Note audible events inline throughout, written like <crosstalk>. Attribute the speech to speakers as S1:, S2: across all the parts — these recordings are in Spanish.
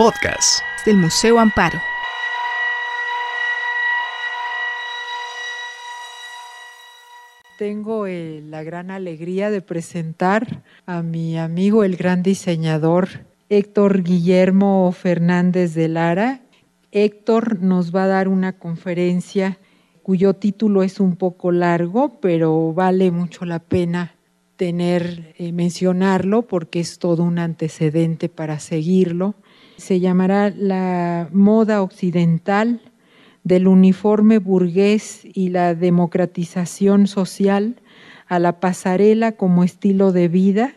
S1: podcast
S2: del Museo Amparo.
S3: Tengo eh, la gran alegría de presentar a mi amigo, el gran diseñador Héctor Guillermo Fernández de Lara. Héctor nos va a dar una conferencia cuyo título es un poco largo, pero vale mucho la pena tener, eh, mencionarlo porque es todo un antecedente para seguirlo. Se llamará La moda occidental del uniforme burgués y la democratización social a la pasarela como estilo de vida,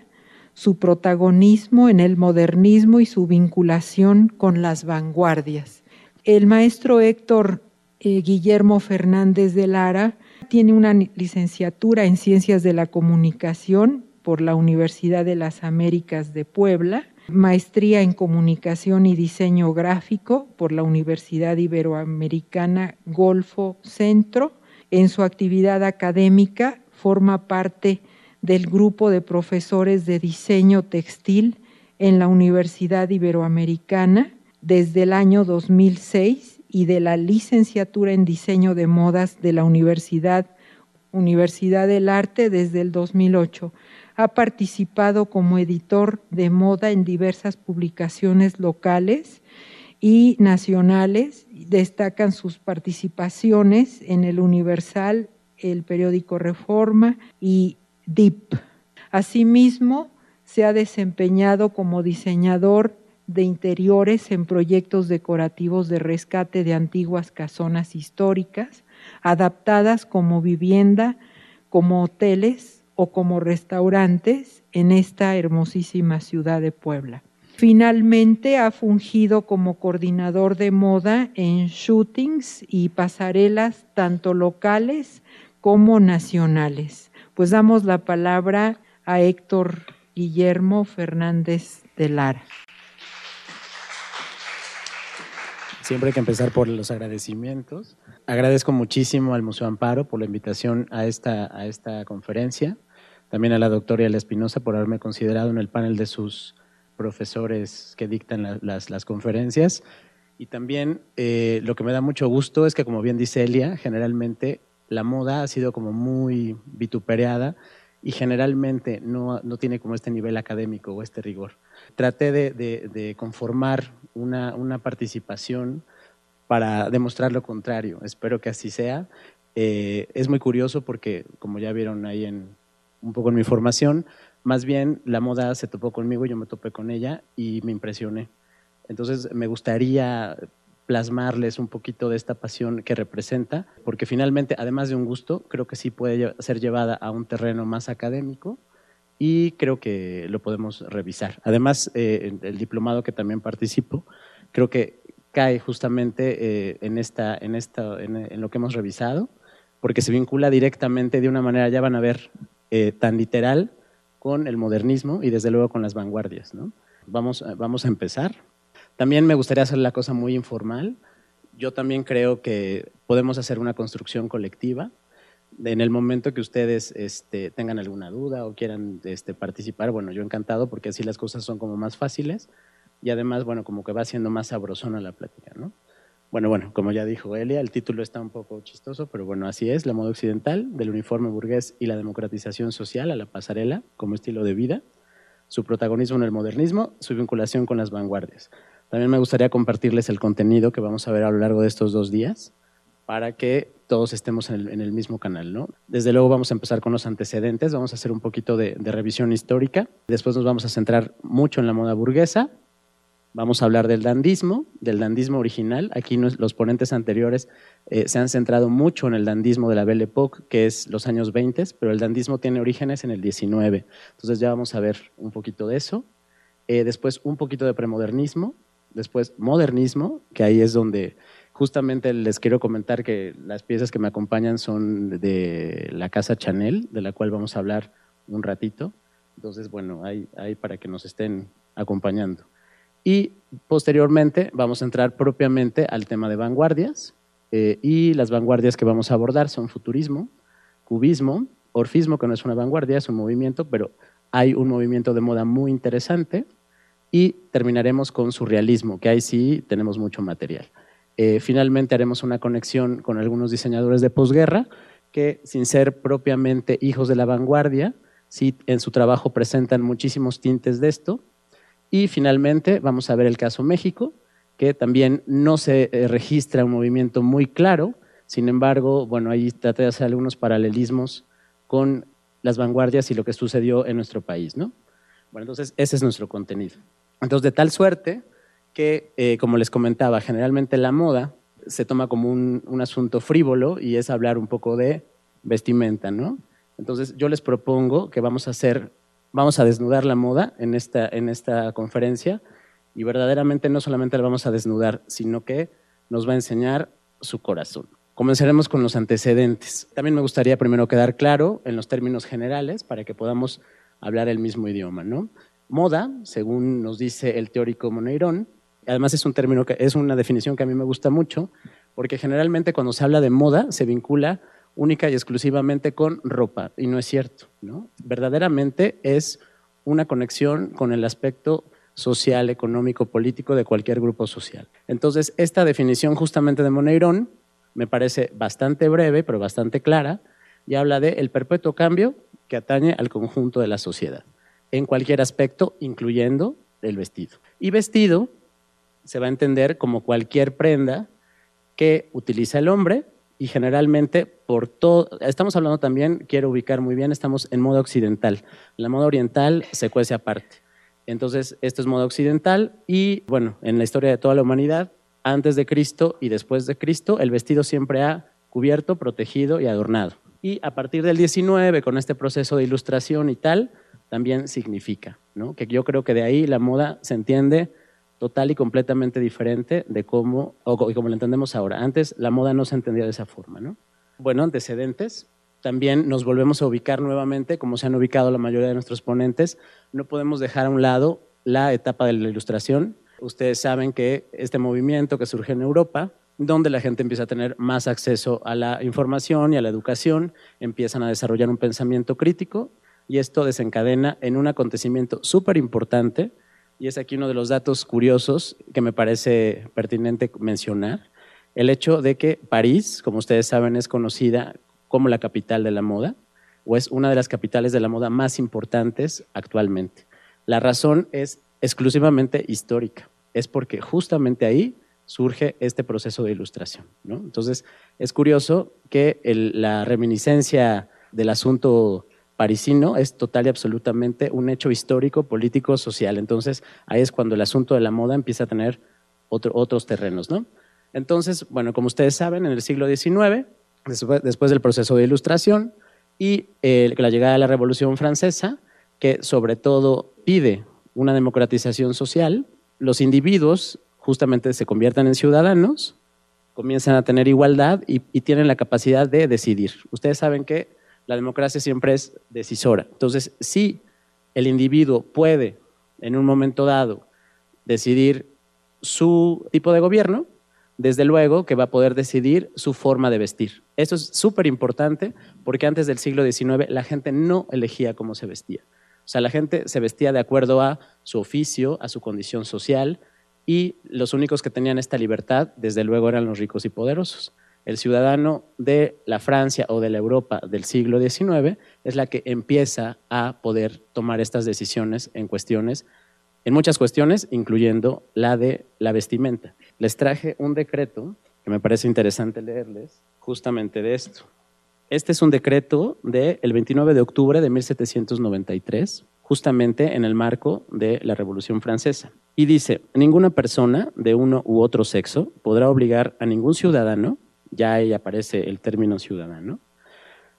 S3: su protagonismo en el modernismo y su vinculación con las vanguardias. El maestro Héctor eh, Guillermo Fernández de Lara tiene una licenciatura en Ciencias de la Comunicación por la Universidad de las Américas de Puebla, maestría en Comunicación y Diseño Gráfico por la Universidad Iberoamericana Golfo Centro. En su actividad académica forma parte del grupo de profesores de diseño textil en la Universidad Iberoamericana desde el año 2006 y de la licenciatura en diseño de modas de la Universidad, Universidad del Arte desde el 2008. Ha participado como editor de moda en diversas publicaciones locales y nacionales. Destacan sus participaciones en el Universal, el periódico Reforma y DIP. Asimismo, se ha desempeñado como diseñador de interiores en proyectos decorativos de rescate de antiguas casonas históricas, adaptadas como vivienda, como hoteles o como restaurantes en esta hermosísima ciudad de Puebla. Finalmente ha fungido como coordinador de moda en shootings y pasarelas tanto locales como nacionales. Pues damos la palabra a Héctor Guillermo Fernández de Lara.
S4: Siempre hay que empezar por los agradecimientos. Agradezco muchísimo al Museo Amparo por la invitación a esta, a esta conferencia. También a la doctora Elia Espinosa por haberme considerado en el panel de sus profesores que dictan las, las, conferencias. Y también eh, lo que me da mucho gusto es que, como bien dice Elia, generalmente la moda ha sido como muy vituperada y generalmente no, no tiene como este nivel académico o este rigor traté de, conformar una, participación para demostrar lo contrario. Espero que así sea. Eh, es muy curioso porque, como ya vieron ahí en, un poco en mi formación, más bien la moda se topó conmigo, yo me topé con ella y me impresioné. Entonces me gustaría plasmarles un poquito de esta pasión que representa, porque finalmente, además de un gusto, creo que sí puede ser llevada a un terreno más académico, y creo que lo podemos revisar. Además, eh, el diplomado que también participo, creo que cae justamente eh, en, esta, en, esta, en, lo que hemos revisado, porque se vincula directamente de una manera, ya van a ver, eh, tan literal con el modernismo y desde luego con las vanguardias. ¿no? Vamos, vamos a empezar. También me gustaría hacer la cosa muy informal. Yo también creo que podemos hacer una construcción colectiva en el momento que ustedes este, tengan alguna duda o quieran este, participar, bueno, yo encantado porque así las cosas son como más fáciles y además, bueno, como que va siendo más sabrosona la plática, ¿no? Bueno, bueno, como ya dijo Elia, el título está un poco chistoso, pero bueno, así es, la moda occidental del uniforme burgués y la democratización social a la pasarela como estilo de vida, su protagonismo en el modernismo, su vinculación con las vanguardias. También me gustaría compartirles el contenido que vamos a ver a lo largo de estos dos días para que todos estemos en el, mismo canal. ¿no? Desde luego vamos a empezar con los antecedentes, vamos a hacer un poquito de, revisión histórica, después nos vamos a centrar mucho en la moda burguesa, vamos a hablar del dandismo, del dandismo original. Aquí los ponentes anteriores eh, se han centrado mucho en el dandismo de la Belle Époque, que es los años 20, pero el dandismo tiene orígenes en el 19. Entonces ya vamos a ver un poquito de eso. Eh, después un poquito de premodernismo, después modernismo, que ahí es donde Justamente les quiero comentar que las piezas que me acompañan son de la casa Chanel, de la cual vamos a hablar un ratito. Entonces, bueno, hay, hay para que nos estén acompañando. Y posteriormente vamos a entrar propiamente al tema de vanguardias. Eh, y las vanguardias que vamos a abordar son futurismo, cubismo, orfismo, que no es una vanguardia, es un movimiento, pero hay un movimiento de moda muy interesante y terminaremos con surrealismo, que ahí sí tenemos mucho material. Eh, finalmente haremos una conexión con algunos diseñadores de posguerra que, sin ser propiamente hijos de la vanguardia, sí en su trabajo presentan muchísimos tintes de esto. Y finalmente vamos a ver el caso México, que también no se eh, registra un movimiento muy claro, sin embargo, bueno, ahí trata de hacer algunos paralelismos con las vanguardias y lo que sucedió en nuestro país, ¿no? Bueno, entonces ese es nuestro contenido. Entonces, de tal suerte que, eh, como les comentaba, generalmente la moda se toma como un, un, asunto frívolo y es hablar un poco de vestimenta, ¿no? Entonces, yo les propongo que vamos a hacer, vamos a desnudar la moda en esta, en esta conferencia y verdaderamente no solamente la vamos a desnudar, sino que nos va a enseñar su corazón. Comenzaremos con los antecedentes. También me gustaría primero quedar claro en los términos generales para que podamos hablar el mismo idioma, ¿no? Moda, según nos dice el teórico Moneirón, además es un término que es una definición que a mí me gusta mucho, porque generalmente cuando se habla de moda se vincula única y exclusivamente con ropa, y no es cierto, ¿no? Verdaderamente es una conexión con el aspecto social, económico, político de cualquier grupo social. Entonces, esta definición justamente de Moneirón me parece bastante breve, pero bastante clara, y habla de el perpetuo cambio que atañe al conjunto de la sociedad, en cualquier aspecto, incluyendo el vestido. Y vestido se va a entender como cualquier prenda que utiliza el hombre y generalmente por todo, estamos hablando también, quiero ubicar muy bien, estamos en moda occidental. La moda oriental se cuece aparte. Entonces, esto es moda occidental y bueno, en la historia de toda la humanidad antes de Cristo y después de Cristo, el vestido siempre ha cubierto, protegido y adornado. Y a partir del 19, con este proceso de ilustración y tal, también significa, ¿no? que yo creo que de ahí la moda se entiende total y completamente diferente de cómo, o como lo entendemos ahora. Antes la moda no se entendía de esa forma. ¿no? Bueno, antecedentes. También nos volvemos a ubicar nuevamente, como se han ubicado la mayoría de nuestros ponentes. No podemos dejar a un lado la etapa de la ilustración, Ustedes saben que este movimiento que surge en Europa, donde la gente empieza a tener más acceso a la información y a la educación, empiezan a desarrollar un pensamiento crítico y esto desencadena en un acontecimiento súper importante y es aquí uno de los datos curiosos que me parece pertinente mencionar, el hecho de que París, como ustedes saben, es conocida como la capital de la moda o es una de las capitales de la moda más importantes actualmente. La razón es exclusivamente histórica es porque justamente ahí surge este proceso de ilustración. Entonces, es curioso que la reminiscencia del asunto parisino es total y absolutamente un hecho histórico, político, social. Entonces, ahí es cuando el asunto de la moda empieza a tener otros terrenos. ¿no? Entonces, bueno, como ustedes saben, en el siglo XIX, después, del proceso de ilustración y la llegada de la Revolución Francesa, que sobre todo pide una democratización social, los individuos justamente se conviertan en ciudadanos, comienzan a tener igualdad y, tienen la capacidad de decidir. Ustedes saben que la democracia siempre es decisora. Entonces, si el individuo puede en un momento dado decidir su tipo de gobierno, desde luego que va a poder decidir su forma de vestir. Eso es súper importante porque antes del siglo XIX la gente no elegía cómo se vestía. O sea, la gente se vestía de acuerdo a su oficio, a su condición social, y los únicos que tenían esta libertad, desde luego, eran los ricos y poderosos. El ciudadano de la Francia o de la Europa del siglo XIX es la que empieza a poder tomar estas decisiones en cuestiones, en muchas cuestiones, incluyendo la de la vestimenta. Les traje un decreto que me parece interesante leerles justamente de esto. Este es un decreto del 29 de octubre de 1793, justamente en el marco de la Revolución Francesa. Y dice, ninguna persona de uno u otro sexo podrá obligar a ningún ciudadano, ya ahí aparece el término ciudadano,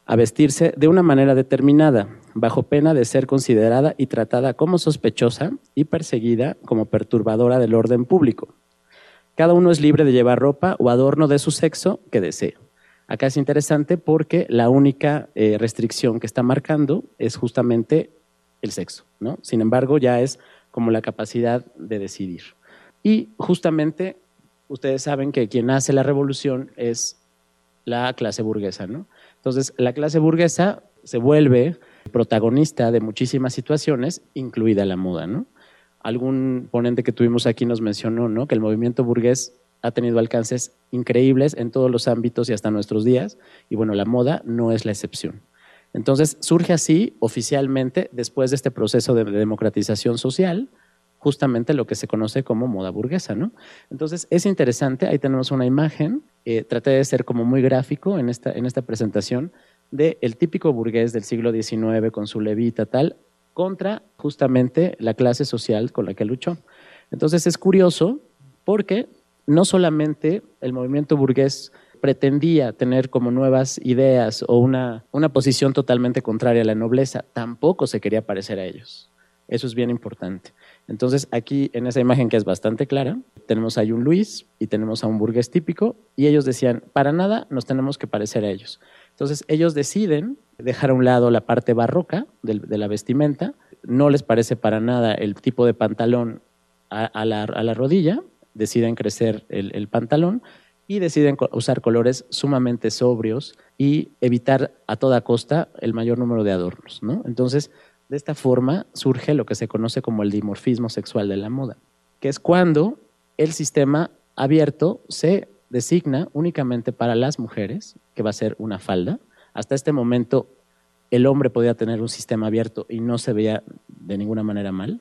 S4: a vestirse de una manera determinada, bajo pena de ser considerada y tratada como sospechosa y perseguida como perturbadora del orden público. Cada uno es libre de llevar ropa o adorno de su sexo que desee. Acá es interesante porque la única eh, restricción que está marcando es justamente el sexo, ¿no? Sin embargo, ya es como la capacidad de decidir. Y justamente ustedes saben que quien hace la revolución es la clase burguesa, ¿no? Entonces, la clase burguesa se vuelve protagonista de muchísimas situaciones, incluida la moda, ¿no? algún ponente que tuvimos aquí nos mencionó, ¿no? Que el movimiento burgués ha tenido alcances increíbles en todos los ámbitos y hasta nuestros días, y bueno, la moda no es la excepción. Entonces surge así oficialmente, después de este proceso de democratización social, justamente lo que se conoce como moda burguesa, ¿no? Entonces es interesante, ahí tenemos una imagen, eh, traté de ser como muy gráfico en esta, en esta presentación, del el típico burgués del siglo XIX con su levita tal, contra justamente la clase social con la que luchó. Entonces es curioso porque no solamente el movimiento burgués pretendía tener como nuevas ideas o una, una posición totalmente contraria a la nobleza, tampoco se quería parecer a ellos. Eso es bien importante. Entonces, aquí en esa imagen que es bastante clara, tenemos ahí un Luis y tenemos a un burgués típico y ellos decían, para nada nos tenemos que parecer a ellos. Entonces, ellos deciden dejar a un lado la parte barroca de, la vestimenta, no les parece para nada el tipo de pantalón a, la, rodilla, deciden crecer el pantalón y deciden usar colores sumamente sobrios y evitar a toda costa el mayor número de adornos. ¿no? Entonces, de esta forma surge lo que se conoce como el dimorfismo sexual de la moda, que es cuando el sistema abierto se designa únicamente para las mujeres, que va a ser una falda. Hasta este momento el hombre podía tener un sistema abierto y no se veía de ninguna manera mal.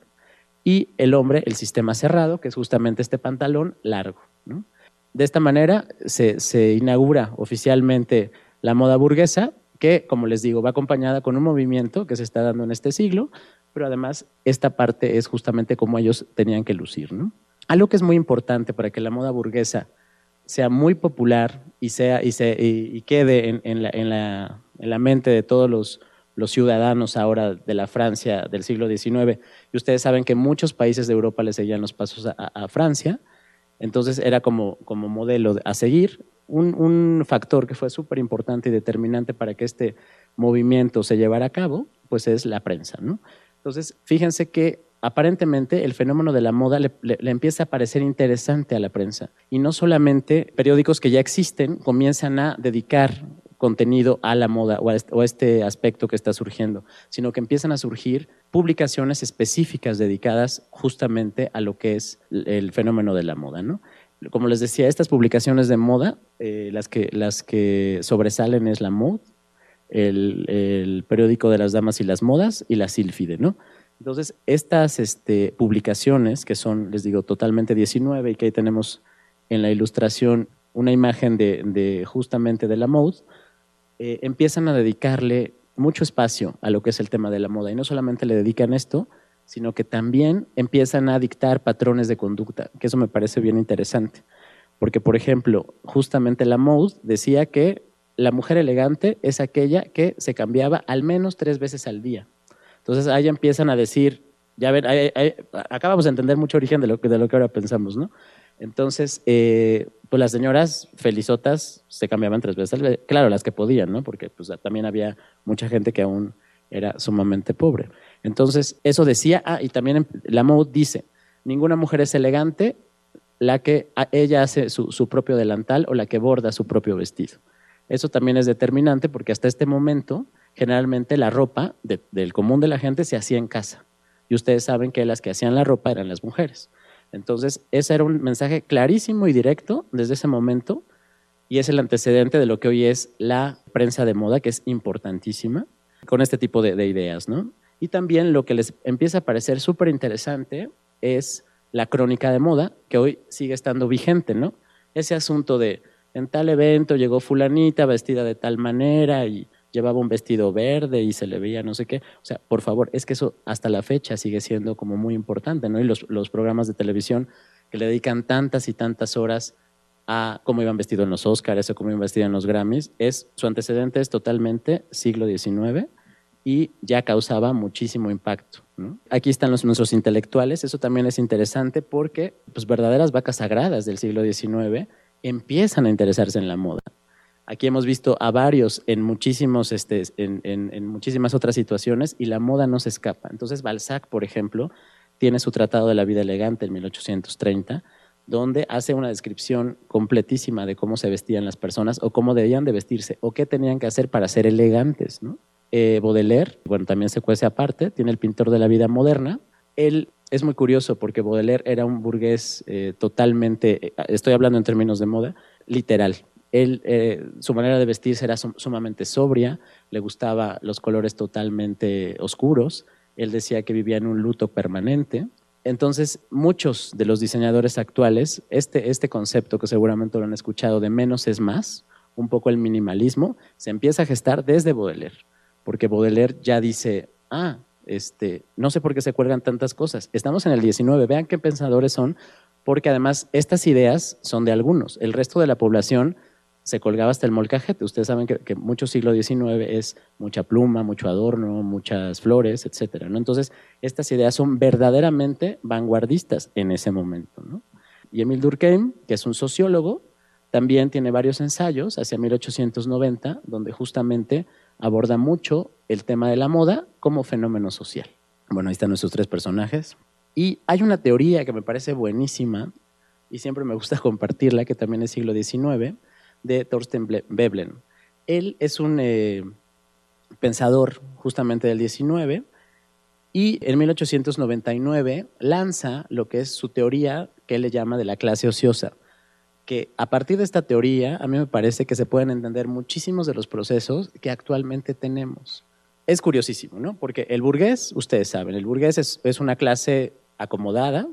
S4: Y el hombre, el sistema cerrado, que es justamente este pantalón largo. De esta manera se, inaugura oficialmente la moda burguesa, que, como les digo, va acompañada con un movimiento que se está dando en este siglo, pero además esta parte es justamente como ellos tenían que lucir. ¿no? Algo que es muy importante para que la moda burguesa sea muy popular y, sea, y, se, quede en, la, mente de todos los, ciudadanos ahora de la Francia del siglo XIX, y ustedes saben que muchos países de Europa le seguían los pasos a Francia, entonces era como, como modelo a seguir. Un, factor que fue súper importante y determinante para que este movimiento se llevara a cabo, pues es la prensa. ¿no? Entonces, fíjense que aparentemente el fenómeno de la moda le, empieza a parecer interesante a la prensa. Y no solamente periódicos que ya existen comienzan a dedicar contenido a la moda o a este aspecto que está surgiendo, sino que empiezan a surgir publicaciones específicas dedicadas justamente a lo que es el fenómeno de la moda. ¿no? Como les decía, estas publicaciones de moda, eh, las, que, las que sobresalen es la Mode, el, periódico de las damas y las modas y la Silfide. ¿no? Entonces, estas este, publicaciones, que son, les digo, totalmente 19 y que ahí tenemos en la ilustración una imagen de, de justamente de la Mode, eh, empiezan a dedicarle mucho espacio a lo que es el tema de la moda. Y no solamente le dedican esto, sino que también empiezan a dictar patrones de conducta, que eso me parece bien interesante. Porque, por ejemplo, justamente la Mode decía que la mujer elegante es aquella que se cambiaba al menos tres veces al día. Entonces ahí empiezan a decir, ya ven, acabamos de entender mucho origen de lo, de lo que ahora pensamos, ¿no? Entonces, eh, pues las señoras felizotas se cambiaban tres veces. Claro, las que podían, ¿no? Porque pues, también había mucha gente que aún era sumamente pobre. Entonces, eso decía, ah, y también la Mode dice, ninguna mujer es elegante la que ella hace su, propio delantal o la que borda su propio vestido. Eso también es determinante porque hasta este momento, generalmente la ropa del común de la gente se hacía en casa. Y ustedes saben que las que hacían la ropa eran las mujeres. Entonces, ese era un mensaje clarísimo y directo desde ese momento y es el antecedente de lo que hoy es la prensa de moda, que es importantísima, con este tipo de, ideas, ¿no? Y también lo que les empieza a parecer súper interesante es la crónica de moda, que hoy sigue estando vigente, ¿no? Ese asunto de en tal evento llegó fulanita vestida de tal manera y llevaba un vestido verde y se le veía no sé qué. O sea, por favor, es que eso hasta la fecha sigue siendo como muy importante, ¿no? Y los, los programas de televisión que le dedican tantas y tantas horas a cómo iban vestidos en los Oscars o cómo iban vestidos en los Grammys, es, su antecedente es totalmente siglo XIX y ya causaba muchísimo impacto. Aquí están los, nuestros intelectuales, eso también es interesante porque pues, verdaderas vacas sagradas del siglo XIX empiezan a interesarse en la moda. Aquí hemos visto a varios en, muchísimos, este, en, muchísimas otras situaciones y la moda no se escapa. Entonces Balzac, por ejemplo, tiene su Tratado de la Vida Elegante en 1830, donde hace una descripción completísima de cómo se vestían las personas o cómo debían de vestirse o qué tenían que hacer para ser elegantes. Eh, Baudelaire, bueno, también se cuece aparte, tiene el pintor de la vida moderna. Él es muy curioso porque Baudelaire era un burgués eh, totalmente, eh, estoy hablando en términos de moda, literal. Él, eh, su manera de vestirse era sumamente sobria, le gustaban los colores totalmente oscuros, él decía que vivía en un luto permanente. Entonces, muchos de los diseñadores actuales, este, este concepto que seguramente lo han escuchado de menos es más, un poco el minimalismo, se empieza a gestar desde Baudelaire, porque Baudelaire ya dice, ah, este, no sé por qué se cuelgan tantas cosas. Estamos en el 19, vean qué pensadores son, porque además estas ideas son de algunos. El resto de la población se colgaba hasta el molcajete. Ustedes saben que, mucho siglo XIX es mucha pluma, mucho adorno, muchas flores, etc. ¿no? Entonces, estas ideas son verdaderamente vanguardistas en ese momento. Y Emile Durkheim, que es un sociólogo, también tiene varios ensayos hacia 1890, donde justamente aborda mucho el tema de la moda como fenómeno social. Bueno, ahí están nuestros tres personajes. Y hay una teoría que me parece buenísima y siempre me gusta <laughs> compartirla, que también es siglo XIX, de Thorsten Veblen. Él es un eh, pensador justamente del XIX y en 1899 lanza lo que es su teoría que él le llama de la clase ociosa que a partir de esta teoría, a mí me parece que se pueden entender muchísimos de los procesos que actualmente tenemos. Es curiosísimo, ¿no? Porque el burgués, ustedes saben, el burgués es, una clase acomodada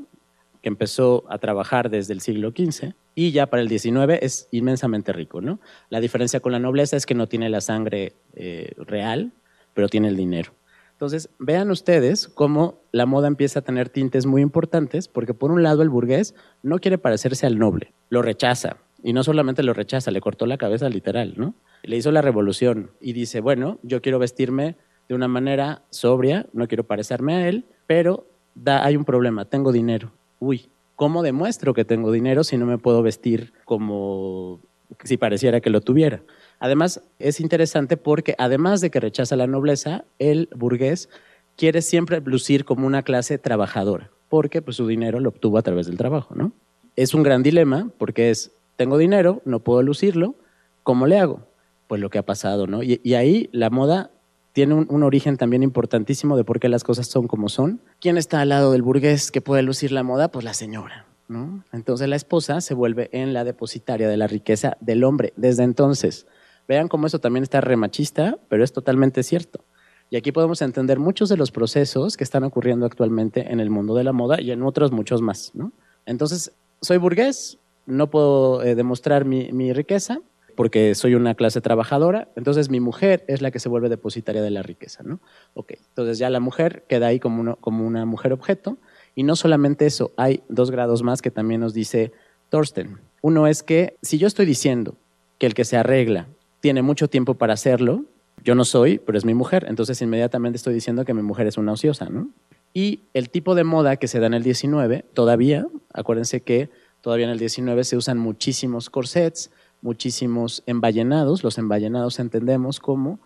S4: que empezó a trabajar desde el siglo XV y ya para el XIX es inmensamente rico, ¿no? La diferencia con la nobleza es que no tiene la sangre eh, real, pero tiene el dinero. Entonces, vean ustedes cómo la moda empieza a tener tintes muy importantes, porque por un lado el burgués no quiere parecerse al noble, lo rechaza, y no solamente lo rechaza, le cortó la cabeza literal, ¿no? Le hizo la revolución y dice, bueno, yo quiero vestirme de una manera sobria, no quiero parecerme a él, pero da, hay un problema, tengo dinero. Uy, ¿cómo demuestro que tengo dinero si no me puedo vestir como si pareciera que lo tuviera? Además, es interesante porque además de que rechaza la nobleza, el burgués quiere siempre lucir como una clase trabajadora, porque pues, su dinero lo obtuvo a través del trabajo, ¿no? Es un gran dilema porque es, tengo dinero, no puedo lucirlo, ¿cómo le hago? Pues lo que ha pasado, ¿no? Y, ahí la moda tiene un, un, origen también importantísimo de por qué las cosas son como son. ¿Quién está al lado del burgués que puede lucir la moda? Pues la señora, ¿no? Entonces la esposa se vuelve en la depositaria de la riqueza del hombre. Desde entonces, Vean cómo eso también está remachista, pero es totalmente cierto. Y aquí podemos entender muchos de los procesos que están ocurriendo actualmente en el mundo de la moda y en otros muchos más. ¿no? Entonces, soy burgués, no puedo eh, demostrar mi, riqueza porque soy una clase trabajadora, entonces mi mujer es la que se vuelve depositaria de la riqueza. ¿no? Okay. Entonces ya la mujer queda ahí como, como una mujer objeto. Y no solamente eso, hay dos grados más que también nos dice Thorsten. Uno es que si yo estoy diciendo que el que se arregla tiene mucho tiempo para hacerlo. Yo no soy, pero es mi mujer. Entonces inmediatamente estoy diciendo que mi mujer es una ociosa, ¿no? Y el tipo de moda que se da en el 19, todavía, acuérdense que todavía en el 19 se usan muchísimos corsets, muchísimos emballenados. Los emballenados entendemos como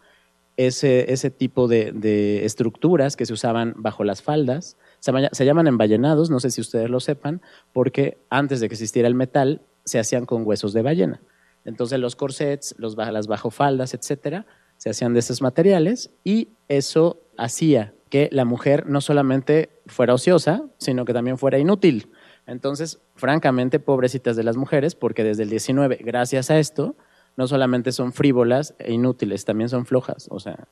S4: ese, ese tipo de, estructuras que se usaban bajo las faldas. Se, llaman emballenados, no sé si ustedes lo sepan, porque antes de que existiera el metal, se hacían con huesos de ballena. Entonces los corsets, los, las bajofaldas, etcétera, se hacían de esos materiales y eso hacía que la mujer no solamente fuera ociosa, sino que también fuera inútil. Entonces, francamente, pobrecitas de las mujeres, porque desde el 19, gracias a esto, no solamente son frívolas e inútiles, también son flojas. O sea,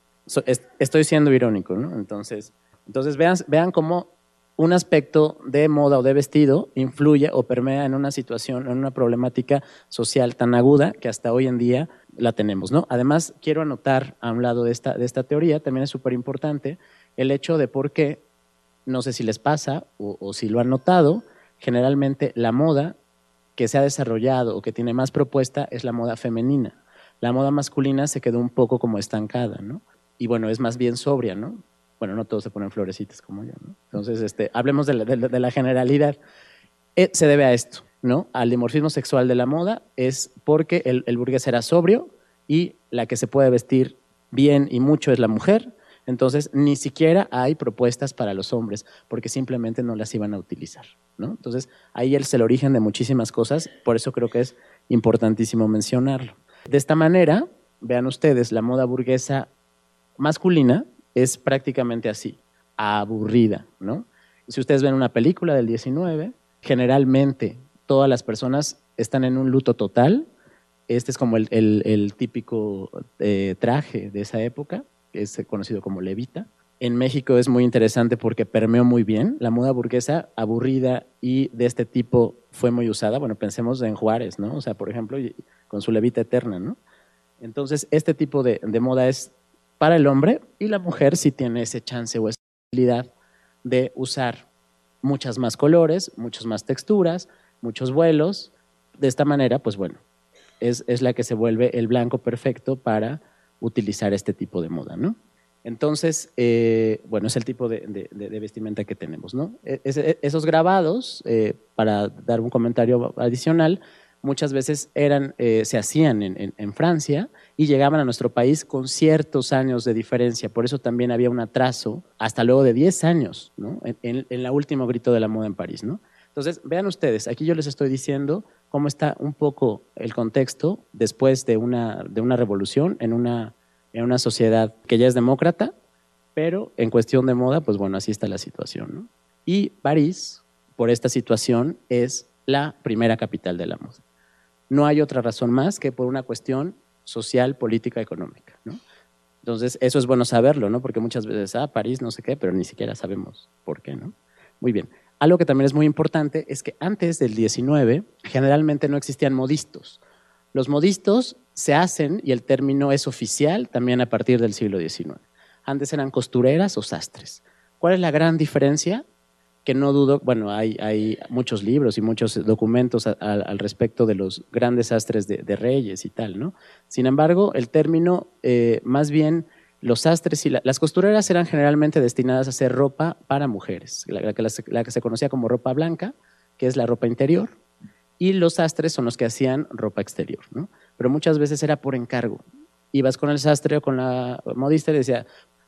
S4: estoy siendo irónico, ¿no? Entonces, entonces vean, vean cómo un aspecto de moda o de vestido influye o permea en una situación, en una problemática social tan aguda que hasta hoy en día la tenemos. ¿no? Además, quiero anotar a un lado de esta, de esta teoría, también es súper importante, el hecho de por qué, no sé si les pasa o, si lo han notado, generalmente la moda que se ha desarrollado o que tiene más propuesta es la moda femenina. La moda masculina se quedó un poco como estancada, ¿no? Y bueno, es más bien sobria, ¿no? bueno, no todos se ponen florecitas como yo, ¿no? Entonces, este, hablemos de la, generalidad. Eh, se debe a esto, ¿no? Al dimorfismo sexual de la moda es porque el burgués era sobrio y la que se puede vestir bien y mucho es la mujer, entonces, ni siquiera hay propuestas para los hombres, porque simplemente no las iban a utilizar. ¿no? Entonces, ahí es el origen de muchísimas cosas, por eso creo que es importantísimo mencionarlo. De esta manera, vean ustedes, la moda burguesa masculina es prácticamente así, aburrida, ¿no? Si ustedes ven una película del 19, generalmente todas las personas están en un luto total. Este es como el, típico eh, traje de esa época, es conocido como levita. En México es muy interesante porque permeó muy bien. La moda burguesa aburrida y de este tipo fue muy usada. Bueno, pensemos en Juárez, ¿no? O sea, por ejemplo, con su levita eterna, ¿no? Entonces, este tipo de, de moda es para el hombre y la mujer sí tiene ese chance o esa habilidad de usar muchas más colores, muchas más texturas, muchos vuelos. De esta manera, pues bueno, es, la que se vuelve el blanco perfecto para utilizar este tipo de moda, ¿no? Entonces, eh, bueno, es el tipo de, vestimenta que tenemos, ¿no? E, e, esos grabados, eh, para dar un comentario adicional, muchas veces eran, eh, se hacían en, Francia y llegaban a nuestro país con ciertos años de diferencia. Por eso también había un atraso, hasta luego de 10 años, ¿no? en, la último grito de la moda en París. ¿no? Entonces, vean ustedes, aquí yo les estoy diciendo cómo está un poco el contexto después de una, de una revolución en una, en una sociedad que ya es demócrata, pero en cuestión de moda, pues bueno, así está la situación. ¿no? Y París, por esta situación, es la primera capital de la moda. No hay otra razón más que por una cuestión social, política, económica. ¿no? Entonces, eso es bueno saberlo, ¿no? Porque muchas veces, ah, París, no sé qué, pero ni siquiera sabemos por qué, ¿no? Muy bien. Algo que también es muy importante es que antes del 19 generalmente no existían modistos. Los modistos se hacen, y el término es oficial, también a partir del siglo XIX. Antes eran costureras o sastres. ¿Cuál es la gran diferencia? que no dudo, bueno, hay, hay muchos libros y muchos documentos al respecto de los grandes sastres de, reyes y tal, ¿no? Sin embargo, el término, eh, más bien, los sastres y las costureras eran generalmente destinadas a hacer ropa para mujeres, la, que, se conocía como ropa blanca, que es la ropa interior, y los sastres son los que hacían ropa exterior, ¿no? Pero muchas veces era por encargo. Ibas con el sastre o con la modista y decía,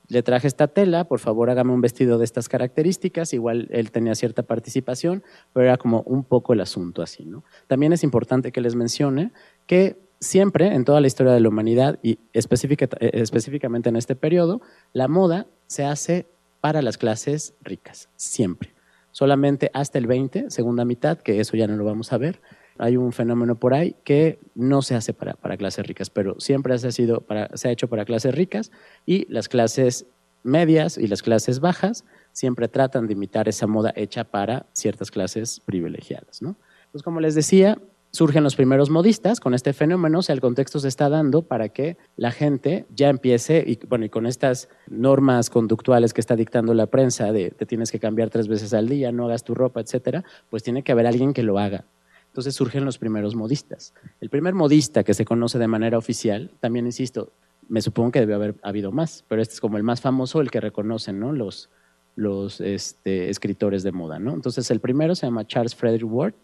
S4: le traje esta tela, por favor hágame un vestido de estas características, igual él tenía cierta participación, pero era como un poco el asunto así, ¿no? También es importante que les mencione que siempre en toda la historia de la humanidad y eh, específicamente en este periodo, la moda se hace para las clases ricas, siempre. Solamente hasta el 20, segunda mitad, que eso ya no lo vamos a ver, hay un fenómeno por ahí que no se hace para, para clases ricas, pero siempre se ha, sido se ha hecho para clases ricas y las clases medias y las clases bajas siempre tratan de imitar esa moda hecha para ciertas clases privilegiadas. ¿no? Pues como les decía, surgen los primeros modistas con este fenómeno, o sea, el contexto se está dando para que la gente ya empiece, y bueno, y con estas normas conductuales que está dictando la prensa de te tienes que cambiar tres veces al día, no hagas tu ropa, etcétera, pues tiene que haber alguien que lo haga. Entonces surgen los primeros modistas. El primer modista que se conoce de manera oficial, también insisto, me supongo que debe haber habido más, pero este es como el más famoso, el que reconocen ¿no? los, los este, escritores de moda. ¿no? Entonces el primero se llama Charles Frederick Ward,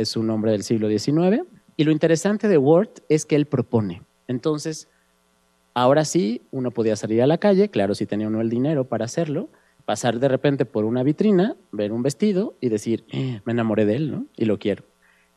S4: es un hombre del siglo XIX, y lo interesante de Ward es que él propone. Entonces, ahora sí, uno podía salir a la calle, claro, si tenía uno el dinero para hacerlo, pasar de repente por una vitrina, ver un vestido y decir, eh, me enamoré de él, ¿no? Y lo quiero.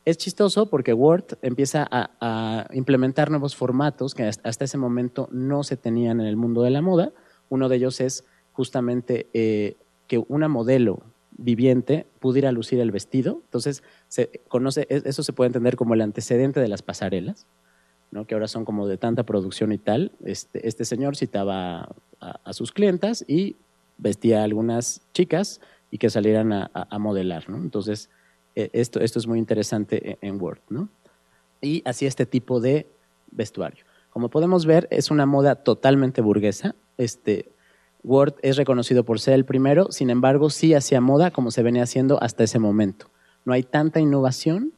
S4: Es chistoso porque Word empieza a, implementar nuevos formatos que hasta ese momento no se tenían en el mundo de la moda. Uno de ellos es justamente eh, que una modelo viviente pudiera lucir el vestido. Entonces, se conoce, e, eso se puede entender como el antecedente de las pasarelas, ¿no? que ahora son como de tanta producción y tal. Este, este señor citaba a, sus clientas y vestía a algunas chicas y que salieran a, a modelar. ¿no? Entonces, eh, esto, esto es muy interesante e, en Word, ¿no? Y así este tipo de vestuario. Como podemos ver, es una moda totalmente burguesa. Este, Word es reconocido por ser el primero, sin embargo, sí hacía moda como se venía haciendo hasta ese momento. No hay tanta innovación,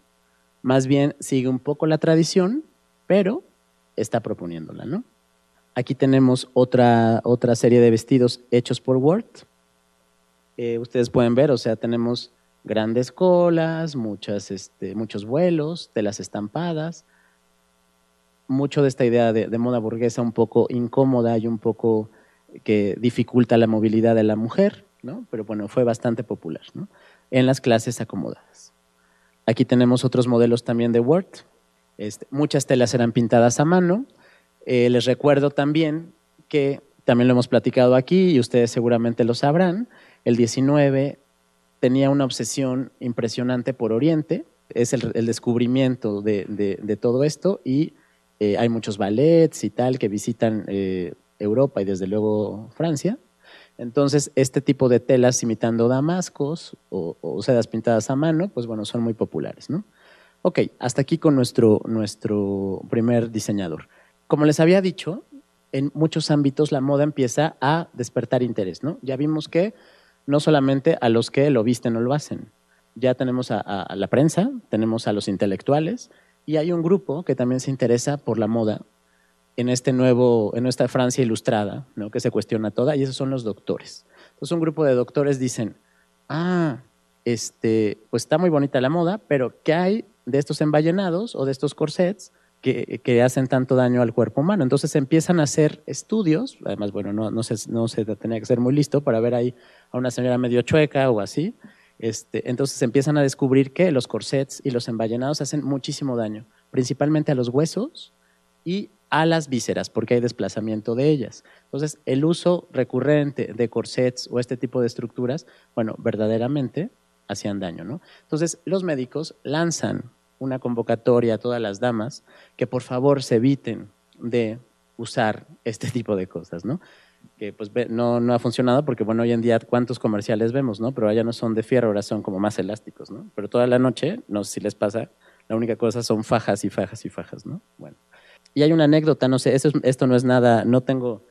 S4: más bien sigue un poco la tradición, pero está proponiéndola, ¿no? Aquí tenemos otra, otra serie de vestidos hechos por Word. Eh, ustedes pueden ver, o sea, tenemos grandes colas, este, muchos vuelos, telas estampadas, mucho de esta idea de, moda burguesa un poco incómoda y un poco que dificulta la movilidad de la mujer, ¿no? pero bueno, fue bastante popular ¿no? en las clases acomodadas. Aquí tenemos otros modelos también de Word. Este, muchas telas eran pintadas a mano. Eh, les recuerdo también que, también lo hemos platicado aquí y ustedes seguramente lo sabrán, el 19 tenía una obsesión impresionante por Oriente, es el, descubrimiento de, todo esto y eh, hay muchos ballets y tal que visitan eh, Europa y desde luego Francia. Entonces, este tipo de telas imitando damascos o, sedas pintadas a mano, pues bueno, son muy populares, ¿no? Ok, hasta aquí con nuestro, nuestro primer diseñador. Como les había dicho, en muchos ámbitos la moda empieza a despertar interés, ¿no? Ya vimos que no solamente a los que lo visten o lo hacen, ya tenemos a, la prensa, tenemos a los intelectuales y hay un grupo que también se interesa por la moda en este nuevo, en esta Francia ilustrada, ¿no? que se cuestiona toda, y esos son los doctores. Entonces un grupo de doctores dicen, ah, este, pues está muy bonita la moda, pero ¿qué hay de estos envallenados o de estos corsets que, que, hacen tanto daño al cuerpo humano? Entonces empiezan a hacer estudios, además, bueno, no, no, se, no se tenía que ser muy listo para ver ahí a una señora medio chueca o así, este, entonces empiezan a descubrir que los corsets y los envallenados hacen muchísimo daño, principalmente a los huesos y a las vísceras, porque hay desplazamiento de ellas. Entonces, el uso recurrente de corsets o este tipo de estructuras, bueno, verdaderamente hacían daño, ¿no? Entonces, los médicos lanzan una convocatoria a todas las damas que por favor se eviten de usar este tipo de cosas, ¿no? que pues no, no ha funcionado porque bueno, hoy en día cuántos comerciales vemos, ¿no? Pero allá no son de fierro, ahora son como más elásticos, ¿no? Pero toda la noche, no sé si les pasa, la única cosa son fajas y fajas y fajas, ¿no? Bueno. Y hay una anécdota, no sé, esto no es nada, no tengo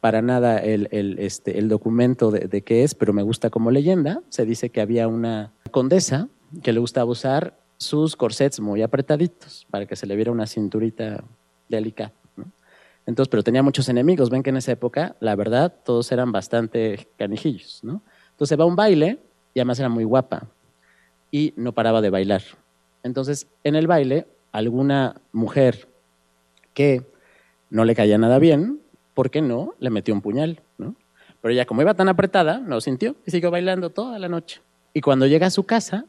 S4: para nada el, este, documento de, de, qué es, pero me gusta como leyenda. Se dice que había una condesa que le gustaba usar sus corsets muy apretaditos para que se le viera una cinturita delicada. Entonces, pero tenía muchos enemigos. Ven que en esa época, la verdad, todos eran bastante canijillos, ¿no? Entonces va a un baile y además era muy guapa y no paraba de bailar. Entonces, en el baile, alguna mujer que no le caía nada bien, ¿por qué no? Le metió un puñal, ¿no? Pero ella, como iba tan apretada, no sintió y siguió bailando toda la noche. Y cuando llega a su casa,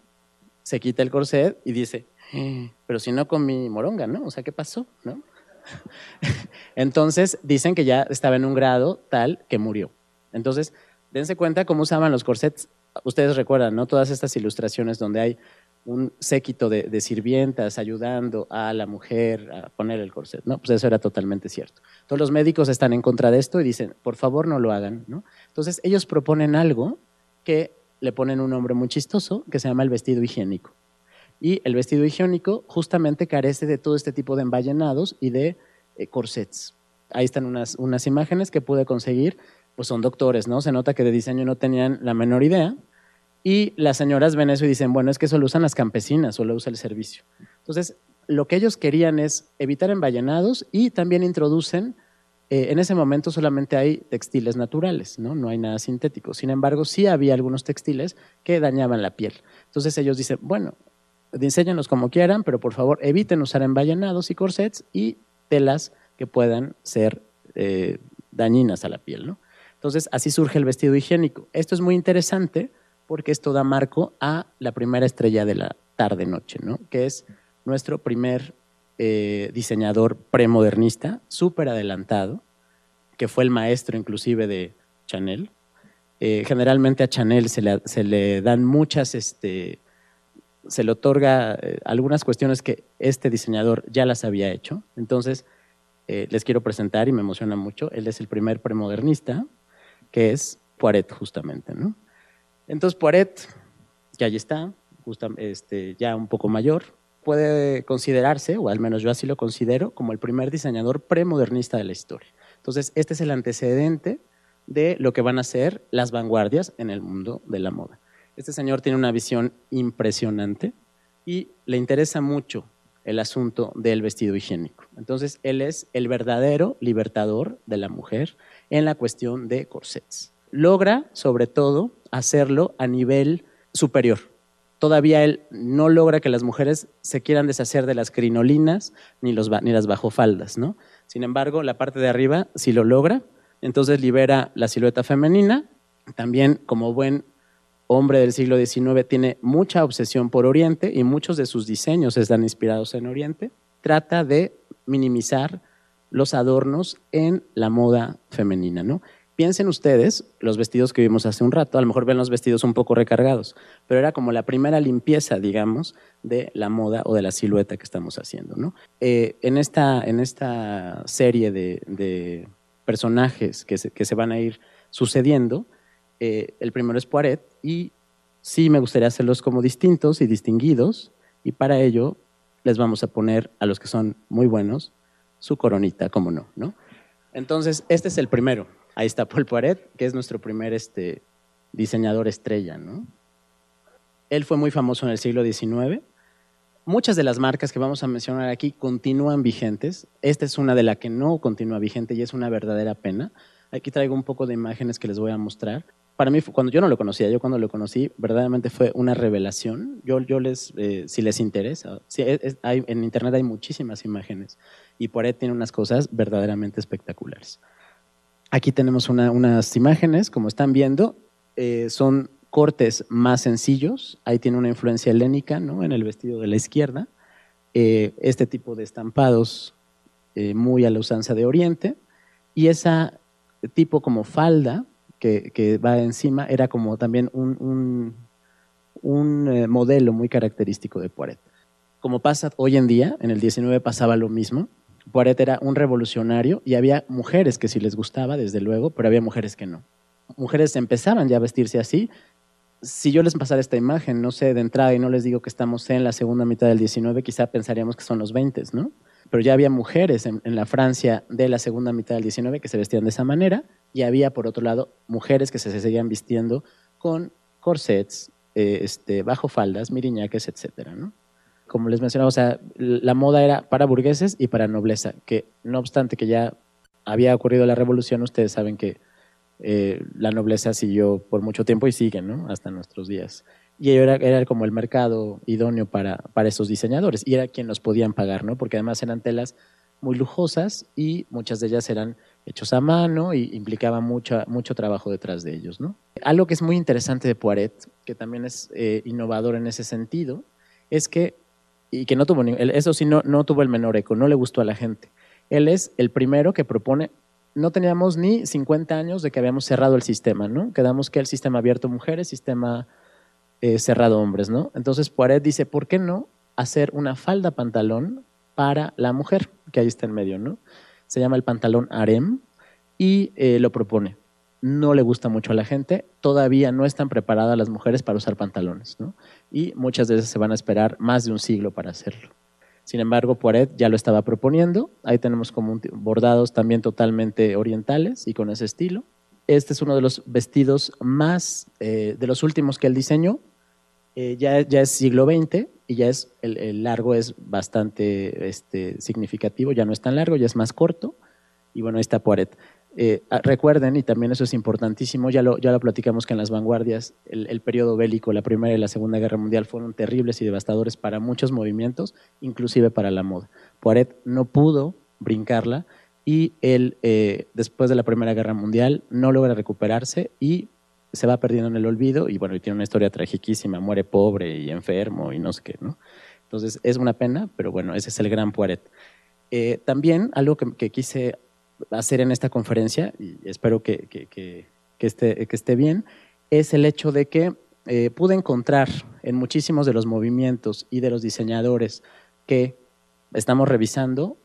S4: se quita el corset y dice, eh, pero si no con mi moronga, ¿no? O sea, ¿qué pasó? ¿No? <laughs> Entonces dicen que ya estaba en un grado tal que murió. Entonces, dense cuenta cómo usaban los corsets. Ustedes recuerdan, ¿no? Todas estas ilustraciones donde hay un séquito de, sirvientas ayudando a la mujer a poner el corset, ¿no? Pues eso era totalmente cierto. Todos los médicos están en contra de esto y dicen, por favor no lo hagan, ¿no? Entonces ellos proponen algo que le ponen un nombre muy chistoso que se llama el vestido higiénico. Y el vestido higiénico justamente carece de todo este tipo de emballenados y de eh, corsets. Ahí están unas, unas imágenes que pude conseguir, pues son doctores, ¿no? Se nota que de diseño no tenían la menor idea. Y las señoras ven eso y dicen, bueno, es que eso lo usan las campesinas o lo usa el servicio. Entonces, lo que ellos querían es evitar emballenados y también introducen, eh, en ese momento solamente hay textiles naturales, ¿no? no hay nada sintético. Sin embargo, sí había algunos textiles que dañaban la piel. Entonces ellos dicen, bueno, diseñenlos como quieran, pero por favor eviten usar emballenados y corsets y telas que puedan ser eh, dañinas a la piel. ¿no? Entonces, así surge el vestido higiénico. Esto es muy interesante porque esto da marco a la primera estrella de la tarde-noche, ¿no? que es nuestro primer eh, diseñador premodernista, súper adelantado, que fue el maestro inclusive de Chanel. Eh, generalmente a Chanel se le, dan muchas este, se le otorga eh, algunas cuestiones que este diseñador ya las había hecho. Entonces, eh, les quiero presentar y me emociona mucho. Él es el primer premodernista, que es Poiret, justamente. ¿no? Entonces, Poiret, que allí está, este, ya un poco mayor, puede considerarse, o al menos yo así lo considero, como el primer diseñador premodernista de la historia. Entonces, este es el antecedente de lo que van a ser las vanguardias en el mundo de la moda. Este señor tiene una visión impresionante y le interesa mucho el asunto del vestido higiénico. Entonces, él es el verdadero libertador de la mujer en la cuestión de corsets. Logra, sobre todo, hacerlo a nivel superior. Todavía él no logra que las mujeres se quieran deshacer de las crinolinas ni, los, ni las bajofaldas, ¿no? Sin embargo, la parte de arriba sí lo logra, entonces libera la silueta femenina, también como buen hombre del siglo XIX, tiene mucha obsesión por Oriente y muchos de sus diseños están inspirados en Oriente, trata de minimizar los adornos en la moda femenina. ¿no? Piensen ustedes los vestidos que vimos hace un rato, a lo mejor ven los vestidos un poco recargados, pero era como la primera limpieza, digamos, de la moda o de la silueta que estamos haciendo. ¿no? Eh, en, esta, en esta serie de, personajes que se, que se, van a ir sucediendo, eh, el primero es Poiret y sí me gustaría hacerlos como distintos y distinguidos y para ello les vamos a poner a los que son muy buenos su coronita, como no, ¿no? Entonces, este es el primero. Está Paul Poiret, que es nuestro primer este, diseñador estrella. ¿no? Él fue muy famoso en el siglo XIX. Muchas de las marcas que vamos a mencionar aquí continúan vigentes. Esta es una de las que no continúa vigente y es una verdadera pena. Aquí traigo un poco de imágenes que les voy a mostrar. Para mí, cuando yo no lo conocía, yo cuando lo conocí, verdaderamente fue una revelación. Yo, yo les, eh, si les interesa, en internet hay muchísimas imágenes y Poiret tiene unas cosas verdaderamente espectaculares. Aquí tenemos unas imágenes, como están viendo, eh, son cortes más sencillos. Ahí tiene una influencia helénica ¿no? en el vestido de la izquierda. Eh, este tipo de estampados eh, muy a la usanza de Oriente. Y ese tipo como falda que, va encima era como también un, modelo muy característico de Poiret. Como pasa hoy en día, en el 19 pasaba lo mismo. Poiret era un revolucionario y había mujeres que sí les gustaba, desde luego, pero había mujeres que no. Mujeres empezaban ya a vestirse así. Si yo les pasara esta imagen, no sé, de entrada y no les digo que estamos en la segunda mitad del 19, quizá pensaríamos que son los 20, ¿no? Pero ya había mujeres en, la Francia de la segunda mitad del 19 que se vestían de esa manera y había, por otro lado, mujeres que se seguían vistiendo con corsets, eh, este, bajo faldas, miriñaques, etcétera, ¿no? Como les mencionaba, o sea, la moda era para burgueses y para nobleza, que no obstante que ya había ocurrido la revolución, ustedes saben que eh, la nobleza siguió por mucho tiempo y sigue, ¿no? Hasta nuestros días. Y era, era como el mercado idóneo para, para esos diseñadores y era quien los podían pagar, ¿no? Porque además eran telas muy lujosas y muchas de ellas eran hechos a mano y implicaba mucho, mucho trabajo detrás de ellos, ¿no? Algo que es muy interesante de Poiret, que también es eh, innovador en ese sentido, es que y que no tuvo, eso sí, no, no tuvo el menor eco, no le gustó a la gente. Él es el primero que propone, no teníamos ni 50 años de que habíamos cerrado el sistema, ¿no? Quedamos que el sistema abierto mujeres, sistema eh, cerrado hombres, ¿no? Entonces Poiret dice, ¿por qué no hacer una falda pantalón para la mujer? Que ahí está en medio, ¿no? Se llama el pantalón harem y eh, lo propone no le gusta mucho a la gente, todavía no están preparadas las mujeres para usar pantalones, y muchas veces se van a esperar más de un siglo para hacerlo. Sin embargo, Poiret ya lo estaba proponiendo, ahí tenemos como bordados también totalmente orientales y con ese estilo. Este es uno de los vestidos más, eh, de los últimos que él diseñó, eh, ya, ya, es siglo XX y ya es, el, largo es bastante este, significativo, ya no es tan largo, ya es más corto, y bueno, ahí está Poiret. Eh, ah, recuerden, y también eso es importantísimo, ya lo, ya lo platicamos que en las vanguardias, el, periodo bélico, la Primera y la Segunda Guerra Mundial fueron terribles y devastadores para muchos movimientos, inclusive para la moda. Poiret no pudo brincarla y él, eh, después de la Primera Guerra Mundial, no logra recuperarse y se va perdiendo en el olvido y bueno, y tiene una historia tragiquísima, muere pobre y enfermo y no sé qué, ¿no? Entonces es una pena, pero bueno, ese es el gran Poiret. Eh, también algo que quise hacer en esta conferencia, y espero que, esté, que esté bien, es el hecho de que eh, pude encontrar en muchísimos de los movimientos y de los diseñadores que estamos revisando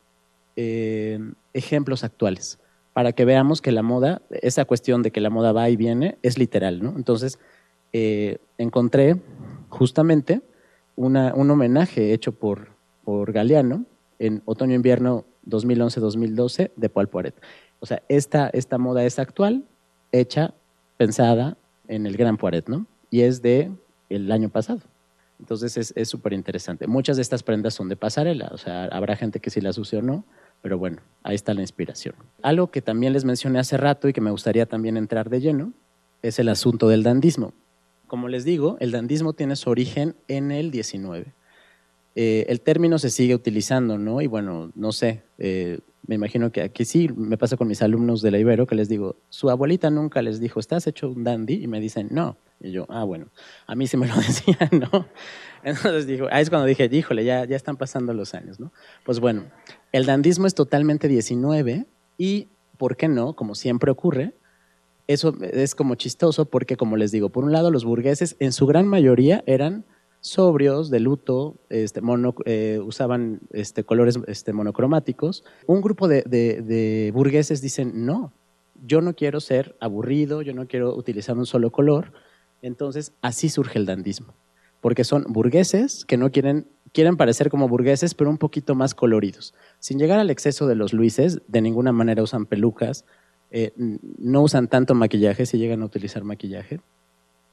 S4: eh, ejemplos actuales para que veamos que la moda, esa cuestión de que la moda va y viene, es literal. ¿no? Entonces, eh, encontré justamente una, un homenaje hecho por, por Galeano en otoño-invierno 2011-2012 de Paul Poiret. O sea, esta, esta moda es actual, hecha, pensada en el Gran Poiret, ¿no? Y es de el año pasado. Entonces es súper interesante. Muchas de estas prendas son de pasarela, o sea, habrá gente que sí las use o no, pero bueno, ahí está la inspiración. Algo que también les mencioné hace rato y que me gustaría también entrar de lleno es el asunto del dandismo. Como les digo, el dandismo tiene su origen en el 19 eh, el término se sigue utilizando, ¿no? Y bueno, no sé, eh, me imagino que aquí sí, me pasa con mis alumnos de la Ibero que les digo, su abuelita nunca les dijo, ¿estás hecho un dandy? Y me dicen, no. Y yo, ah, bueno, a mí sí me lo <laughs> decían, ¿no? Entonces digo, ahí es cuando dije, híjole, ya, ya están pasando los años, ¿no? Pues bueno, el dandismo es totalmente 19 y, ¿por qué no? Como siempre ocurre, Eso es como chistoso porque, como les digo, por un lado los burgueses en su gran mayoría eran sobrios, de luto, este, eh, usaban este, colores este, monocromáticos. Un grupo de, burgueses dicen, no, yo no quiero ser aburrido, yo no quiero utilizar un solo color. Entonces, así surge el dandismo, porque son burgueses que no quieren, quieren parecer como burgueses, pero un poquito más coloridos. Sin llegar al exceso de los luises, de ninguna manera usan pelucas, eh, no usan tanto maquillaje si llegan a utilizar maquillaje.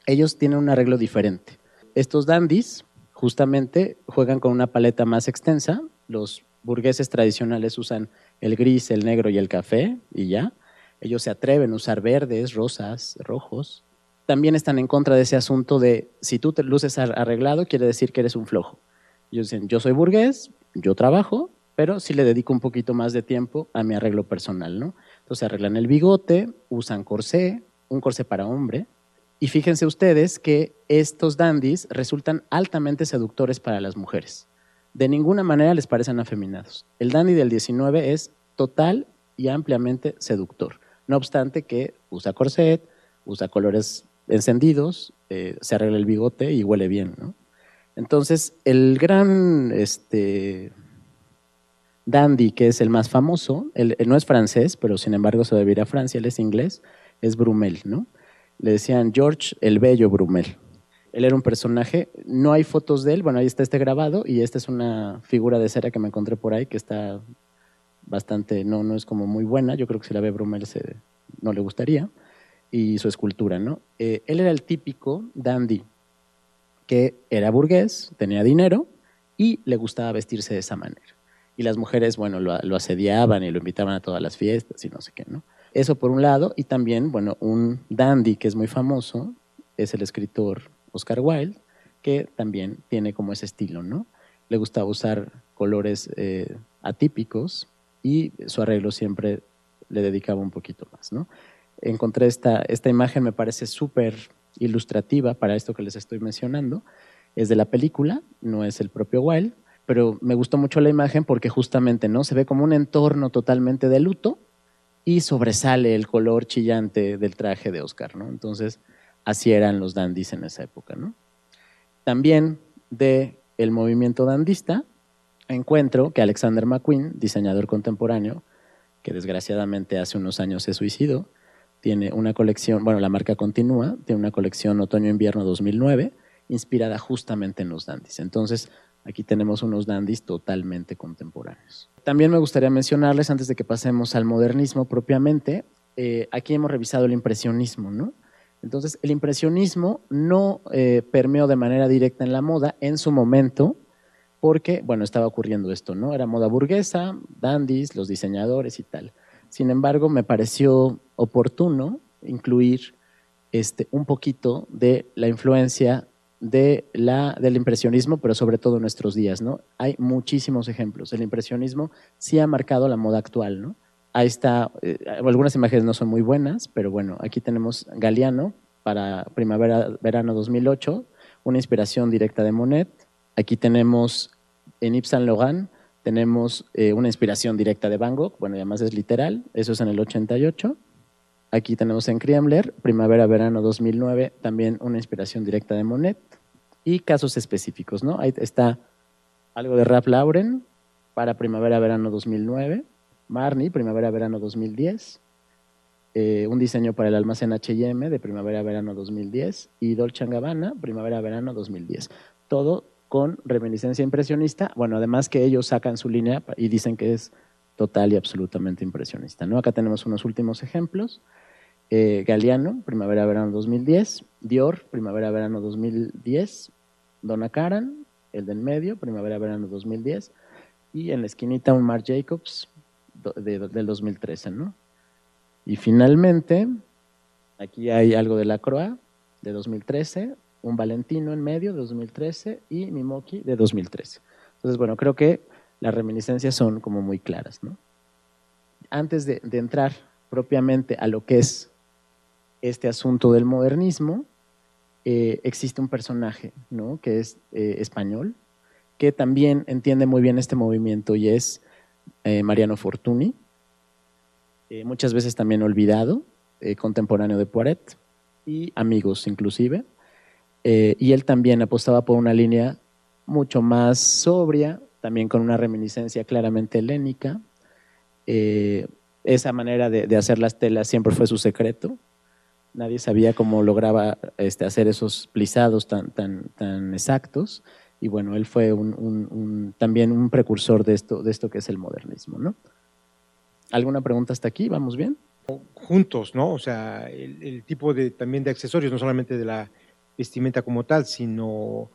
S4: Ellos tienen un arreglo diferente estos dandies justamente juegan con una paleta más extensa. Los burgueses tradicionales usan el gris, el negro y el café y ya. Ellos se atreven a usar verdes, rosas, rojos. También están en contra de ese asunto de si tú te luces arreglado, quiere decir que eres un flojo. Ellos dicen, yo soy burgués, yo trabajo, pero sí le dedico un poquito más de tiempo a mi arreglo personal, ¿no? Entonces arreglan el bigote, usan corsé, un corsé para hombre, y fíjense ustedes que estos dandies resultan altamente seductores para las mujeres. De ninguna manera les parecen afeminados. El dandy del 19 es total y ampliamente seductor. No obstante que usa corset, usa colores encendidos, eh, se arregla el bigote y huele bien. Entonces, el gran este, dandy, que es el más famoso, no es francés, pero sin embargo se debe ir a Francia, él es inglés, es Brumel. ¿no? Le decían George el Bello Brumel. Él era un personaje, no hay fotos de él, bueno, ahí está este grabado y esta es una figura de cera que me encontré por ahí que está bastante, no, no es como muy buena, yo creo que si la ve Brumel se, no le gustaría, y su escultura, ¿no? Eh, él era el típico dandy, que era burgués, tenía dinero y le gustaba vestirse de esa manera. Y las mujeres, bueno, lo, lo asediaban y lo invitaban a todas las fiestas y no sé qué, ¿no? Eso por un lado, y también, bueno, un dandy que es muy famoso es el escritor Oscar Wilde, que también tiene como ese estilo, ¿no? Le gustaba usar colores eh, atípicos y su arreglo siempre le dedicaba un poquito más, ¿no? Encontré esta, esta imagen, me parece súper ilustrativa para esto que les estoy mencionando. Es de la película, no es el propio Wilde, pero me gustó mucho la imagen porque justamente no se ve como un entorno totalmente de luto, y sobresale el color chillante del traje de Oscar, ¿no? Entonces, así eran los dandis en esa época, ¿no? También de el movimiento dandista encuentro que Alexander McQueen, diseñador contemporáneo, que desgraciadamente hace unos años se suicidó, tiene una colección, bueno, la marca continúa, tiene una colección otoño-invierno 2009, inspirada justamente en los dandis. Entonces, Aquí tenemos unos dandis totalmente contemporáneos. También me gustaría mencionarles, antes de que pasemos al modernismo propiamente, eh, aquí hemos revisado el impresionismo, ¿no? Entonces, el impresionismo no eh, permeó de manera directa en la moda en su momento, porque, bueno, estaba ocurriendo esto, ¿no? Era moda burguesa, dandis, los diseñadores y tal. Sin embargo, me pareció oportuno incluir este, un poquito de la influencia de la, del impresionismo, pero sobre todo en nuestros días, ¿no? Hay muchísimos ejemplos. El impresionismo sí ha marcado la moda actual, ¿no? Ahí está, eh, algunas imágenes no son muy buenas, pero bueno, aquí tenemos Galeano para primavera-verano 2008, una inspiración directa de Monet. Aquí tenemos en Yves Saint Laurent, tenemos eh, una inspiración directa de Van Gogh, bueno, además es literal, eso es en el 88. Aquí tenemos en Kriemler, primavera-verano 2009, también una inspiración directa de Monet y casos específicos, ¿no? Ahí está algo de Ralph Lauren para primavera-verano 2009, Marni, primavera-verano 2010, eh, un diseño para el almacén H&M de primavera-verano 2010 y Dolce Gabbana, primavera-verano 2010. Todo con reminiscencia impresionista, bueno, además que ellos sacan su línea y dicen que es total y absolutamente impresionista, ¿no? Acá tenemos unos últimos ejemplos. Eh, Galeano, primavera-verano 2010, Dior, primavera-verano 2010, Donna Karan, el del medio, primavera-verano 2010, y en la esquinita un Marc Jacobs del 2013, ¿no? Y finalmente, aquí hay algo de la Croix de 2013, un Valentino en medio de 2013 y Mimoki de 2013. Entonces, bueno, creo que las reminiscencias son como muy claras, ¿no? Antes de entrar propiamente a lo que es este asunto del modernismo, eh, existe un personaje ¿no? que es eh, español, que también entiende muy bien este movimiento y es eh, Mariano Fortuny, muchas veces también olvidado, contemporáneo de Poiret y amigos inclusive. Y él también apostaba por una línea mucho más sobria, también con una reminiscencia claramente helénica. Esa manera de, hacer las telas siempre fue su secreto. Nadie sabía cómo lograba este, hacer esos plisados tan, tan, tan exactos. Y bueno, él fue también un precursor de esto, de esto que es el modernismo. ¿no? ¿Alguna pregunta hasta aquí? ¿Vamos bien?
S1: Juntos, ¿no? O sea, el, el tipo de, también de accesorios, no solamente de la vestimenta como tal, sino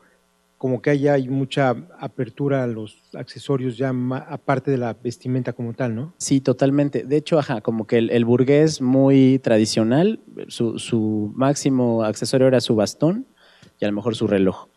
S1: como que haya hay mucha apertura a los accesorios ya aparte de la vestimenta como tal, ¿no?
S4: Sí, totalmente. De hecho, ajá, como que el, burgués muy tradicional, su, máximo accesorio era su bastón y a lo mejor su reloj.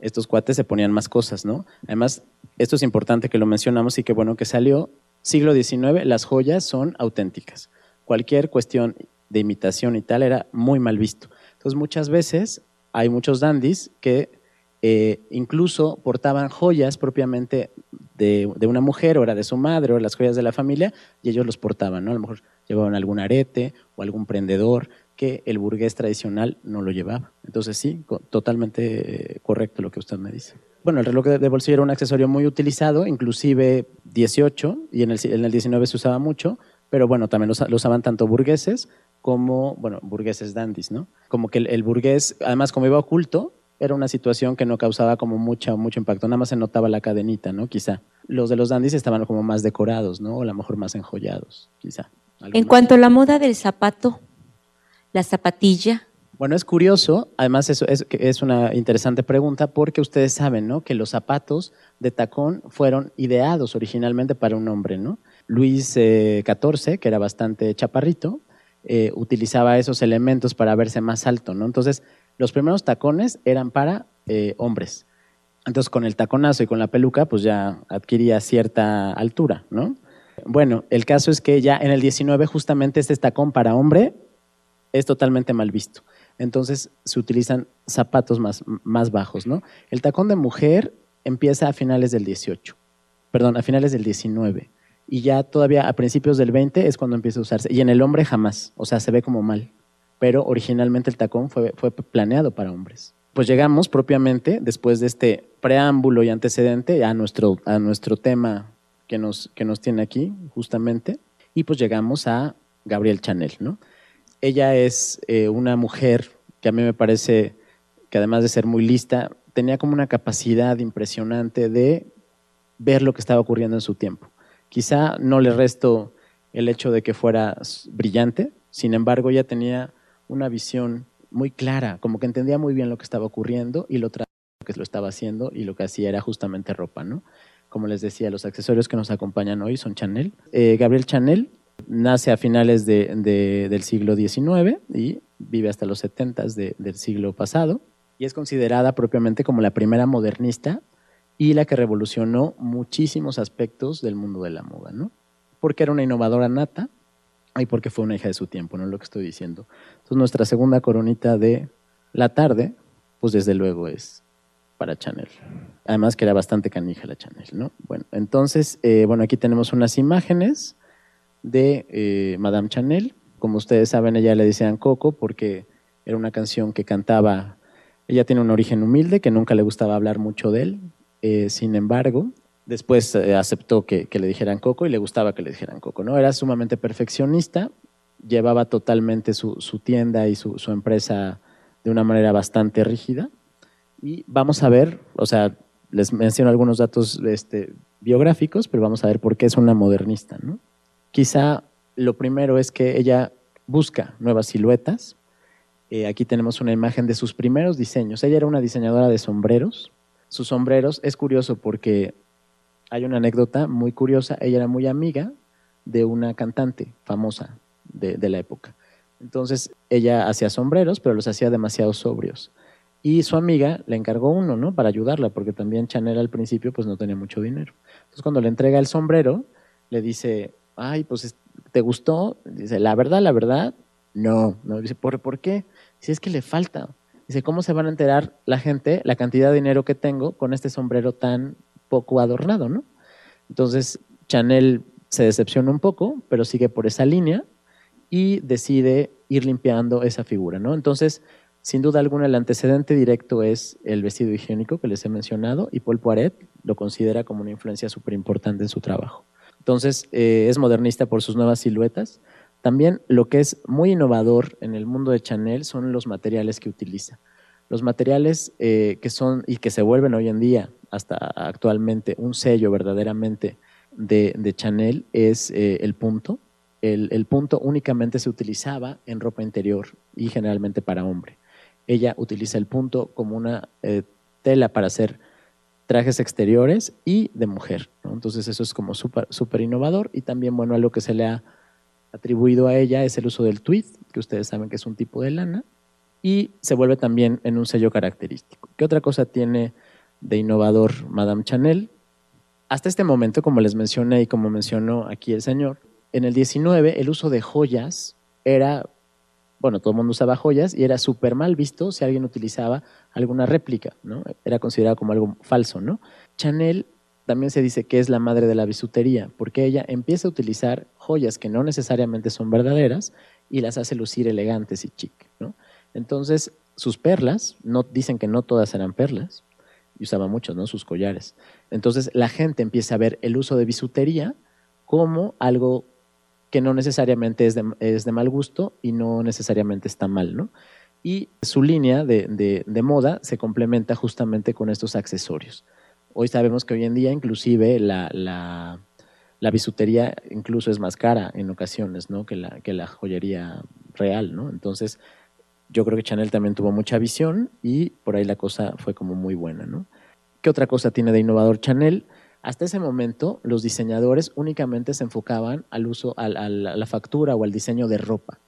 S4: Estos cuates se ponían más cosas, ¿no? Además, esto es importante que lo mencionamos y que bueno que salió. Siglo XIX, las joyas son auténticas. Cualquier cuestión de imitación y tal era muy mal visto. Entonces, muchas veces hay muchos dandies que eh, incluso portaban joyas propiamente de, una mujer, o era de su madre, o las joyas de la familia, y ellos los portaban, ¿no? A lo mejor llevaban algún arete o algún prendedor que el burgués tradicional no lo llevaba. Entonces sí, totalmente correcto lo que usted me dice. Bueno, el reloj de bolsillo era un accesorio muy utilizado, inclusive 18, y en el, en el 19 se usaba mucho, pero bueno, también lo, usaban tanto burgueses como, bueno, burgueses dandies, ¿no? Como que el, el burgués, además como iba oculto, era una situación que no causaba como mucha, mucho impacto, nada más se notaba la cadenita, ¿no? Quizá. Los de los dandies estaban como más decorados, ¿no? O a lo mejor más enjollados, quizá.
S2: En cuanto a la moda del zapato, la zapatilla.
S4: Bueno, es curioso, además eso es, es una interesante pregunta porque ustedes saben, ¿no? Que los zapatos de tacón fueron ideados originalmente para un hombre, ¿no? Luis XIV, eh, que era bastante chaparrito, eh, utilizaba esos elementos para verse más alto, ¿no? Entonces, los primeros tacones eran para eh, hombres. Entonces, con el taconazo y con la peluca, pues ya adquiría cierta altura, ¿no? Bueno, el caso es que ya en el 19 justamente este tacón para hombre es totalmente mal visto. Entonces se utilizan zapatos más, más bajos, ¿no? El tacón de mujer empieza a finales del 18, perdón, a finales del 19. Y ya todavía a principios del 20 es cuando empieza a usarse. Y en el hombre jamás, o sea, se ve como mal pero originalmente el tacón fue, fue planeado para hombres. Pues llegamos propiamente, después de este preámbulo y antecedente, a nuestro, a nuestro tema que nos, que nos tiene aquí, justamente, y pues llegamos a Gabriel Chanel, ¿no? Ella es eh, una mujer que a mí me parece que además de ser muy lista, tenía como una capacidad impresionante de ver lo que estaba ocurriendo en su tiempo. Quizá no le resto el hecho de que fuera brillante, sin embargo, ella tenía una visión muy clara, como que entendía muy bien lo que estaba ocurriendo y lo que lo estaba haciendo y lo que hacía era justamente ropa, ¿no? Como les decía, los accesorios que nos acompañan hoy son Chanel. Eh, Gabriel Chanel nace a finales del siglo XIX y vive hasta los 70 del siglo pasado y es considerada propiamente como la primera modernista y la que revolucionó muchísimos aspectos del mundo de la moda, ¿no? Porque era una innovadora nata, y porque fue una hija de su tiempo, no es lo que estoy diciendo. Entonces nuestra segunda coronita de la tarde, pues desde luego es para Chanel. Además que era bastante canija la Chanel, ¿no? Bueno, entonces, eh, bueno, aquí tenemos unas imágenes de eh, Madame Chanel. Como ustedes saben, ella le decían Coco porque era una canción que cantaba, ella tiene un origen humilde, que nunca le gustaba hablar mucho de él. Eh, sin embargo, Después eh, aceptó que, le dijeran Coco y le gustaba que le dijeran Coco. ¿no? Era sumamente perfeccionista, llevaba totalmente su, tienda y su, empresa de una manera bastante rígida. Y vamos a ver, o sea, les menciono algunos datos este, biográficos, pero vamos a ver por qué es una modernista. ¿no? Quizá lo primero es que ella busca nuevas siluetas. Eh, aquí tenemos una imagen de sus primeros diseños. Ella era una diseñadora de sombreros. Sus sombreros es curioso porque hay una anécdota muy curiosa. Ella era muy amiga de una cantante famosa de, la época. Entonces ella hacía sombreros, pero los hacía demasiado sobrios. Y su amiga le encargó uno, ¿no? Para ayudarla, porque también Chanel al principio pues no tenía mucho dinero. Entonces cuando le entrega el sombrero, le dice, ay, pues ¿te gustó? Dice, la verdad, la verdad, no. no. Dice, ¿por, ¿por qué? Dice, es que le falta. Dice, ¿cómo se van a enterar la gente la cantidad de dinero que tengo con este sombrero tan poco adornado, ¿no? Entonces, Chanel se decepciona un poco, pero sigue por esa línea y decide ir limpiando esa figura, ¿no? Entonces, sin duda alguna, el antecedente directo es el vestido higiénico que les he mencionado y Paul Poiret lo considera como una influencia súper importante en su trabajo. Entonces, eh, es modernista por sus nuevas siluetas. También lo que es muy innovador en el mundo de Chanel son los materiales que utiliza. Los materiales eh, que son y que se vuelven hoy en día, hasta actualmente, un sello verdaderamente de, Chanel es eh, el punto. El, punto únicamente se utilizaba en ropa interior y generalmente para hombre ella utiliza el punto como una eh, tela para hacer trajes exteriores y de mujer. Entonces eso es como súper innovador y también, bueno, algo que se le ha atribuido a ella es el uso del tweed, que ustedes saben que es un tipo de lana, y se vuelve también en un sello característico. ¿Qué otra cosa tiene de innovador Madame Chanel? Hasta este momento, como les mencioné y como mencionó aquí el señor, en el 19 el uso de joyas era bueno, todo el mundo usaba joyas y era súper mal visto si alguien utilizaba alguna réplica, ¿no? Era considerado como algo falso, ¿no? Chanel también se dice que es la madre de la bisutería, porque ella empieza a utilizar joyas que no necesariamente son verdaderas y las hace lucir elegantes y chic, ¿no? Entonces, sus perlas, no, dicen que no todas eran perlas, y usaba muchos, ¿no? Sus collares. Entonces, la gente empieza a ver el uso de bisutería como algo que no necesariamente es de, mal gusto y no necesariamente está mal, ¿no? Y su línea de, moda se complementa justamente con estos accesorios. Hoy sabemos que hoy en día inclusive la, la, bisutería incluso es más cara en ocasiones, ¿no? Que la, que la joyería real, ¿no? Entonces, yo creo que Chanel también tuvo mucha visión y por ahí la cosa fue como muy buena, ¿no? ¿Qué otra cosa tiene de innovador Chanel? Hasta ese momento, los diseñadores únicamente se enfocaban al uso, a, la factura o al diseño de ropa.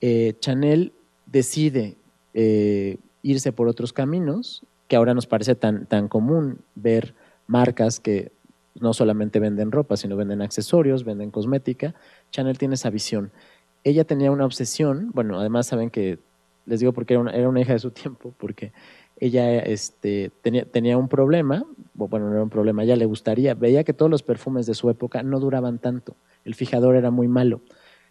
S4: Eh, Chanel decide eh, irse por otros caminos, que ahora nos parece tan, tan común ver marcas que no solamente venden ropa, sino venden accesorios, venden cosmética. Chanel tiene esa visión. Ella tenía una obsesión, bueno, además saben que, les digo porque era una hija de su tiempo, porque ella este, tenía, un problema, bueno, no era un problema, ella le gustaría, veía que todos los perfumes de su época no duraban tanto, el fijador era muy malo.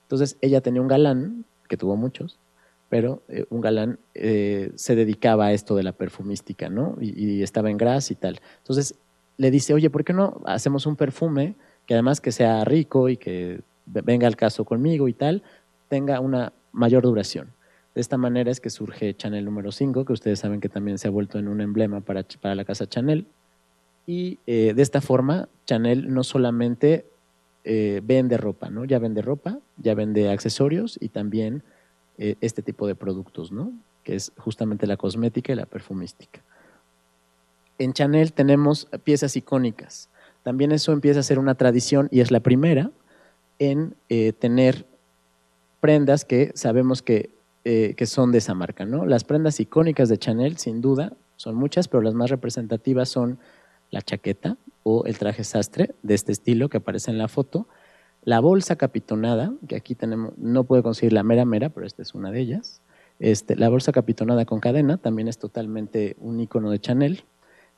S4: Entonces ella tenía un galán, que tuvo muchos, pero eh, un galán eh, se dedicaba a esto de la perfumística, ¿no? Y, estaba en gras y tal. Entonces le dice, oye, ¿por qué no hacemos un perfume que además que sea rico y que venga al caso conmigo y tal, tenga una mayor duración? De esta manera es que surge Chanel número 5, que ustedes saben que también se ha vuelto en un emblema para, para la casa Chanel. Y eh, de esta forma, Chanel no solamente eh, vende ropa, ¿no? Ya vende ropa, ya vende accesorios y también eh, este tipo de productos, ¿no? Que es justamente la cosmética y la perfumística. En Chanel tenemos piezas icónicas. También eso empieza a ser una tradición y es la primera en tener prendas que sabemos que eh, que son de esa marca. ¿no? Las prendas icónicas de Chanel, sin duda, son muchas, pero las más representativas son la chaqueta o el traje sastre de este estilo que aparece en la foto, la bolsa capitonada, que aquí tenemos, no puedo conseguir la mera mera, pero esta es una de ellas. Este, la bolsa capitonada con cadena también es totalmente un icono de Chanel.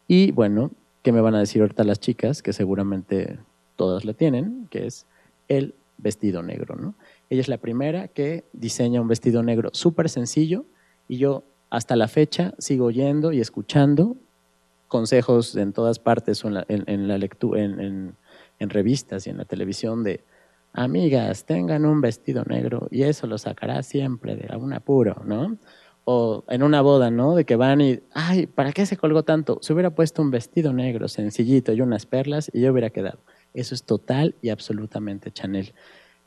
S4: Y bueno, ¿qué me van a decir ahorita las chicas? Que seguramente todas la tienen, que es el vestido negro, ¿no? Ella es la primera que diseña un vestido negro súper sencillo y yo hasta la fecha sigo oyendo y escuchando consejos en todas partes en lectura, en, revistas y en la televisión de amigas, tengan un vestido negro y eso lo sacará siempre de algún apuro, ¿no? O en una boda, ¿no? De que van y, ay, ¿para qué se colgó tanto? Se hubiera puesto un vestido negro sencillito y unas perlas y yo hubiera quedado. Eso es total y absolutamente Chanel.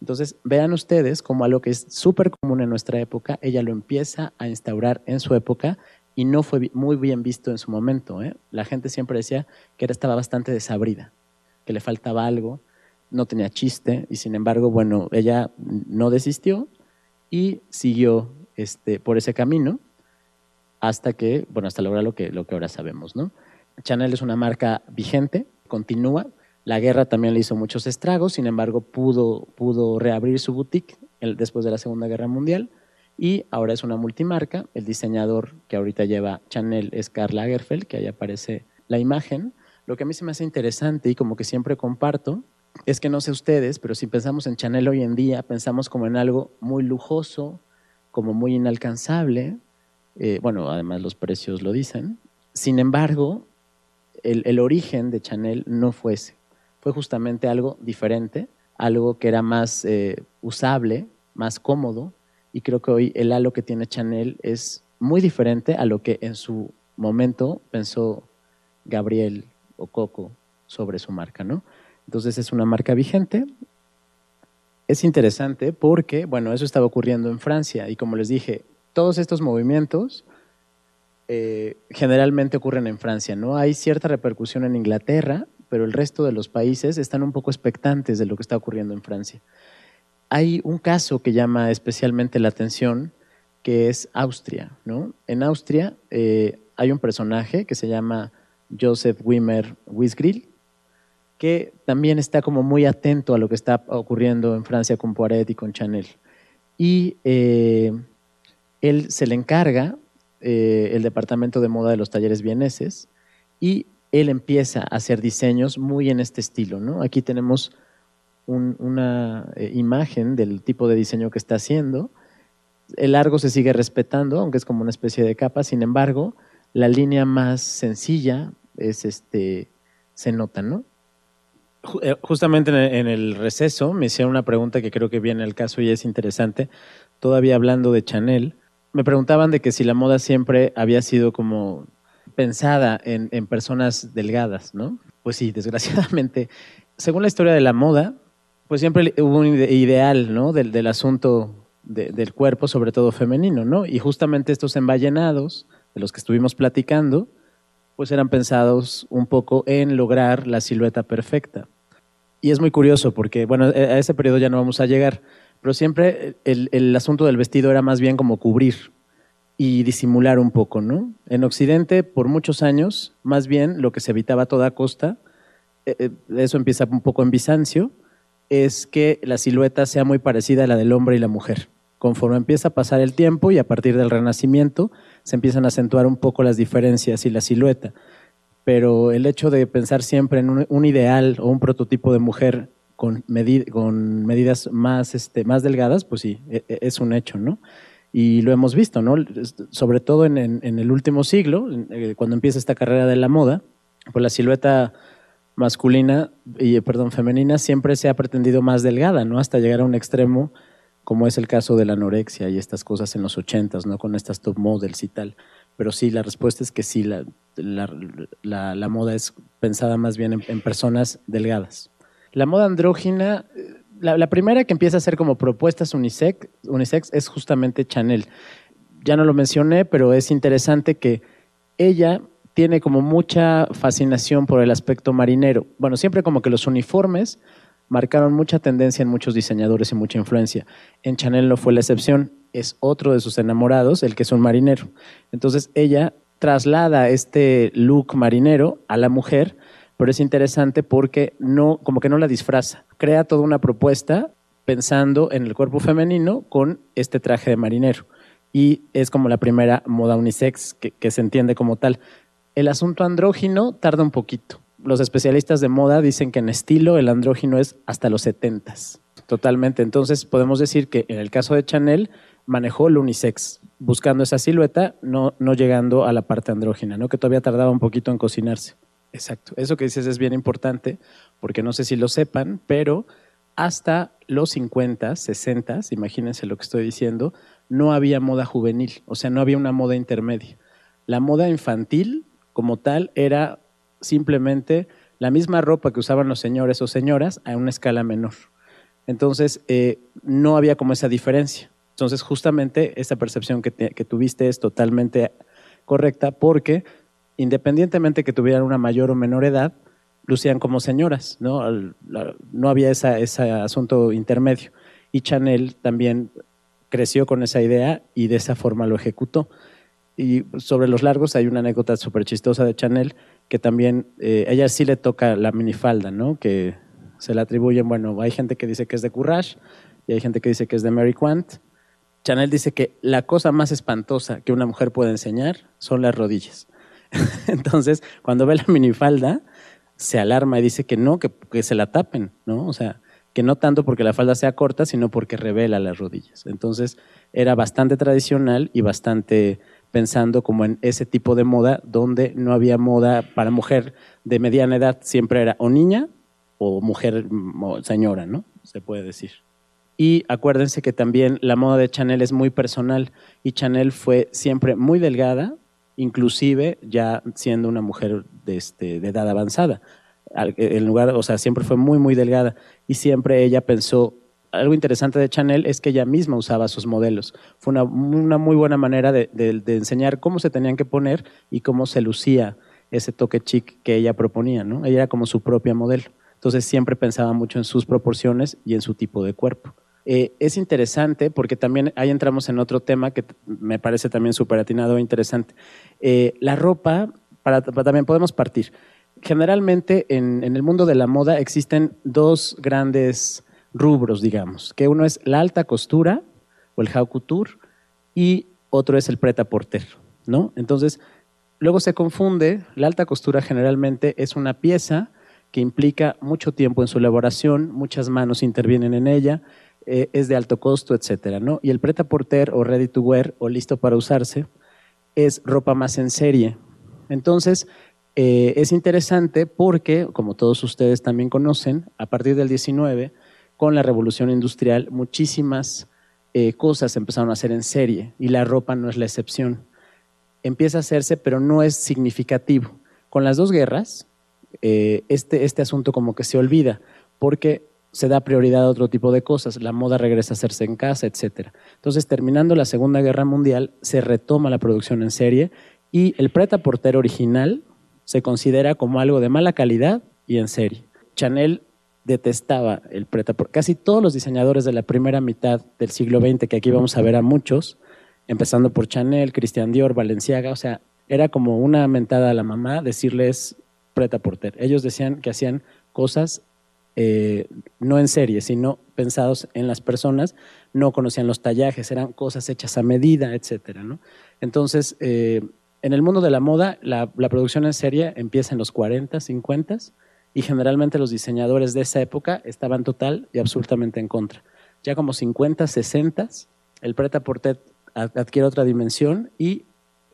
S4: Entonces, vean ustedes como algo que es súper común en nuestra época, ella lo empieza a instaurar en su época y no fue muy bien visto en su momento. ¿eh? La gente siempre decía que estaba bastante desabrida, que le faltaba algo, no tenía chiste y sin embargo, bueno, ella no desistió y siguió este, por ese camino hasta que, bueno, hasta lograr lo que, lo que ahora sabemos, ¿no? Chanel es una marca vigente, continúa, la guerra también le hizo muchos estragos, sin embargo pudo, pudo reabrir su boutique después de la Segunda Guerra Mundial y ahora es una multimarca. El diseñador que ahorita lleva Chanel es Karl Lagerfeld, que ahí aparece la imagen. Lo que a mí se me hace interesante y como que siempre comparto es que no sé ustedes, pero si pensamos en Chanel hoy en día, pensamos como en algo muy lujoso, como muy inalcanzable. Eh, bueno, además los precios lo dicen. Sin embargo, el, origen de Chanel no fue ese. Fue justamente algo diferente, algo que era más eh, usable, más cómodo. Y creo que hoy el halo que tiene Chanel es muy diferente a lo que en su momento pensó Gabriel o Coco sobre su marca, ¿no? Entonces es una marca vigente. Es interesante porque, bueno, eso estaba ocurriendo en Francia y como les dije, todos estos movimientos eh, generalmente ocurren en Francia, ¿no? Hay cierta repercusión en Inglaterra, pero el resto de los países están un poco expectantes de lo que está ocurriendo en Francia. Hay un caso que llama especialmente la atención, que es Austria, ¿no? En Austria eh, hay un personaje que se llama Joseph Wimmer Wisgrill, que también está como muy atento a lo que está ocurriendo en Francia con Poiret y con Chanel. Y eh, él se le encarga eh, el departamento de moda de los talleres vieneses y él empieza a hacer diseños muy en este estilo. ¿no? Aquí tenemos una eh, imagen del tipo de diseño que está haciendo. El largo se sigue respetando, aunque es como una especie de capa, sin embargo, la línea más sencilla es este, se nota, ¿no? Eh, justamente en el receso me hicieron una pregunta que creo que viene al caso y es interesante. Todavía hablando de Chanel, me preguntaban de que si la moda siempre había sido como pensada en, personas delgadas, ¿no? Pues sí, desgraciadamente. Según la historia de la moda, pues siempre hubo un ideal, ¿no? Del, asunto del cuerpo, sobre todo femenino, ¿no? Y justamente estos emballenados, de los que estuvimos platicando, pues eran pensados un poco en lograr la silueta perfecta. Y es muy curioso porque, bueno, e, a ese periodo ya no vamos a llegar, pero siempre el, asunto del vestido era más bien como cubrir y disimular un poco, ¿no? En Occidente, por muchos años, más bien lo que se evitaba a toda costa, e, e, eso empieza un poco en Bizancio, es que la silueta sea muy parecida a la del hombre y la mujer. Conforme empieza a pasar el tiempo y a partir del Renacimiento, se empiezan a acentuar un poco las diferencias y la silueta pero el hecho de pensar siempre en un, ideal o un prototipo de mujer con, con medidas más, este, más delgadas, pues sí, e, e, es un hecho, ¿no? Y lo hemos visto, ¿no? Sobre todo en, el último siglo, eh, cuando empieza esta carrera de la moda, pues la silueta masculina y, perdón, femenina siempre se ha pretendido más delgada, ¿no? Hasta llegar a un extremo como es el caso de la anorexia y estas cosas en los ochentas, ¿no? Con estas top models y tal. Pero sí, la respuesta es que sí, la, la, moda es pensada más bien en, personas delgadas. La moda andrógina, la, primera que empieza a hacer como propuestas unisex, unisex es justamente Chanel. Ya no lo mencioné, pero es interesante que ella tiene como mucha fascinación por el aspecto marinero. Bueno, siempre como que los uniformes marcaron mucha tendencia en muchos diseñadores y mucha influencia. En Chanel no fue la excepción es otro de sus enamorados, el que es un marinero. Entonces ella traslada este look marinero a la mujer, pero es interesante porque no, como que no la disfraza. Crea toda una propuesta pensando en el cuerpo femenino con este traje de marinero. Y es como la primera moda unisex que, que se entiende como tal. El asunto andrógino tarda un poquito. Los especialistas de moda dicen que en estilo el andrógino es hasta los setentas. Totalmente. Entonces podemos decir que en el caso de Chanel manejó el unisex, buscando esa silueta, no, no llegando a la parte andrógina, ¿no? que todavía tardaba un poquito en cocinarse. Exacto, eso que dices es bien importante, porque no sé si lo sepan, pero hasta los 50, 60, imagínense lo que estoy diciendo, no había moda juvenil, o sea, no había una moda intermedia. La moda infantil, como tal, era simplemente la misma ropa que usaban los señores o señoras a una escala menor. Entonces, eh, no había como esa diferencia. Entonces, justamente esa percepción que, tuviste es totalmente correcta porque independientemente que tuvieran una mayor o menor edad, lucían como señoras, ¿no? No había ese asunto intermedio. Y Chanel también creció con esa idea y de esa forma lo ejecutó. Y sobre los largos hay una anécdota súper chistosa de Chanel que también, eh, ella sí le toca la minifalda, ¿no? Que se le atribuyen, bueno, hay gente que dice que es de Courage y hay gente que dice que es de Mary Quant Chanel dice que la cosa más espantosa que una mujer puede enseñar son las rodillas. <laughs> Entonces, cuando ve la minifalda, se alarma y dice que no, que, se la tapen, ¿no? O sea, que no tanto porque la falda sea corta, sino porque revela las rodillas. Entonces era bastante tradicional y bastante pensando como en ese tipo de moda donde no había moda para mujer de mediana edad, siempre era o niña o mujer o señora, ¿no? Se puede decir. Y acuérdense que también la moda de Chanel es muy personal y Chanel fue siempre muy delgada, inclusive ya siendo una mujer de, este, edad avanzada. En lugar, o sea, siempre fue muy, muy delgada y siempre ella pensó, algo interesante de Chanel es que ella misma usaba sus modelos. Fue una, una muy buena manera de, de, enseñar cómo se tenían que poner y cómo se lucía ese toque chic que ella proponía, ¿no? Ella era como su propia modelo. Entonces siempre pensaba mucho en sus proporciones y en su tipo de cuerpo. Eh, es interesante porque también ahí entramos en otro tema que me parece también súper atinado e interesante. Eh, la ropa, para, también podemos partir. Generalmente en, el mundo de la moda existen dos grandes rubros, digamos, que uno es la alta costura o el haute couture y otro es el pret à porter, ¿no? Entonces, luego se confunde, la alta costura generalmente es una pieza que implica mucho tiempo en su elaboración, muchas manos intervienen en ella, eh, es de alto costo, etcétera, ¿no? Y el preta porter o ready to wear o listo para usarse es ropa más en serie. Entonces, eh, es interesante porque, como todos ustedes también conocen, a partir del 19, con la revolución industrial, muchísimas eh, cosas empezaron a hacer en serie y la ropa no es la excepción. Empieza a hacerse, pero no es significativo. Con las dos guerras, este, este asunto como que se olvida, porque se da prioridad a otro tipo de cosas, la moda regresa a hacerse en casa, etc. Entonces, terminando la Segunda Guerra Mundial, se retoma la producción en serie y el preta porter original se considera como algo de mala calidad y en serie. Chanel detestaba el preta porter. Casi todos los diseñadores de la primera mitad del siglo XX, que aquí vamos a ver a muchos, empezando por Chanel, Christian Dior, Balenciaga, o sea, era como una mentada a la mamá decirles preta porter. Ellos decían que hacían cosas eh, no en serie, sino pensados en las personas, no conocían los tallajes, eran cosas hechas a medida, etc. Entonces, eh, en el mundo de la moda, la, producción en serie empieza en los 40, 50 y generalmente los diseñadores de esa época estaban total y absolutamente en contra. Ya como 50, 60, el preta porter adquiere otra dimensión y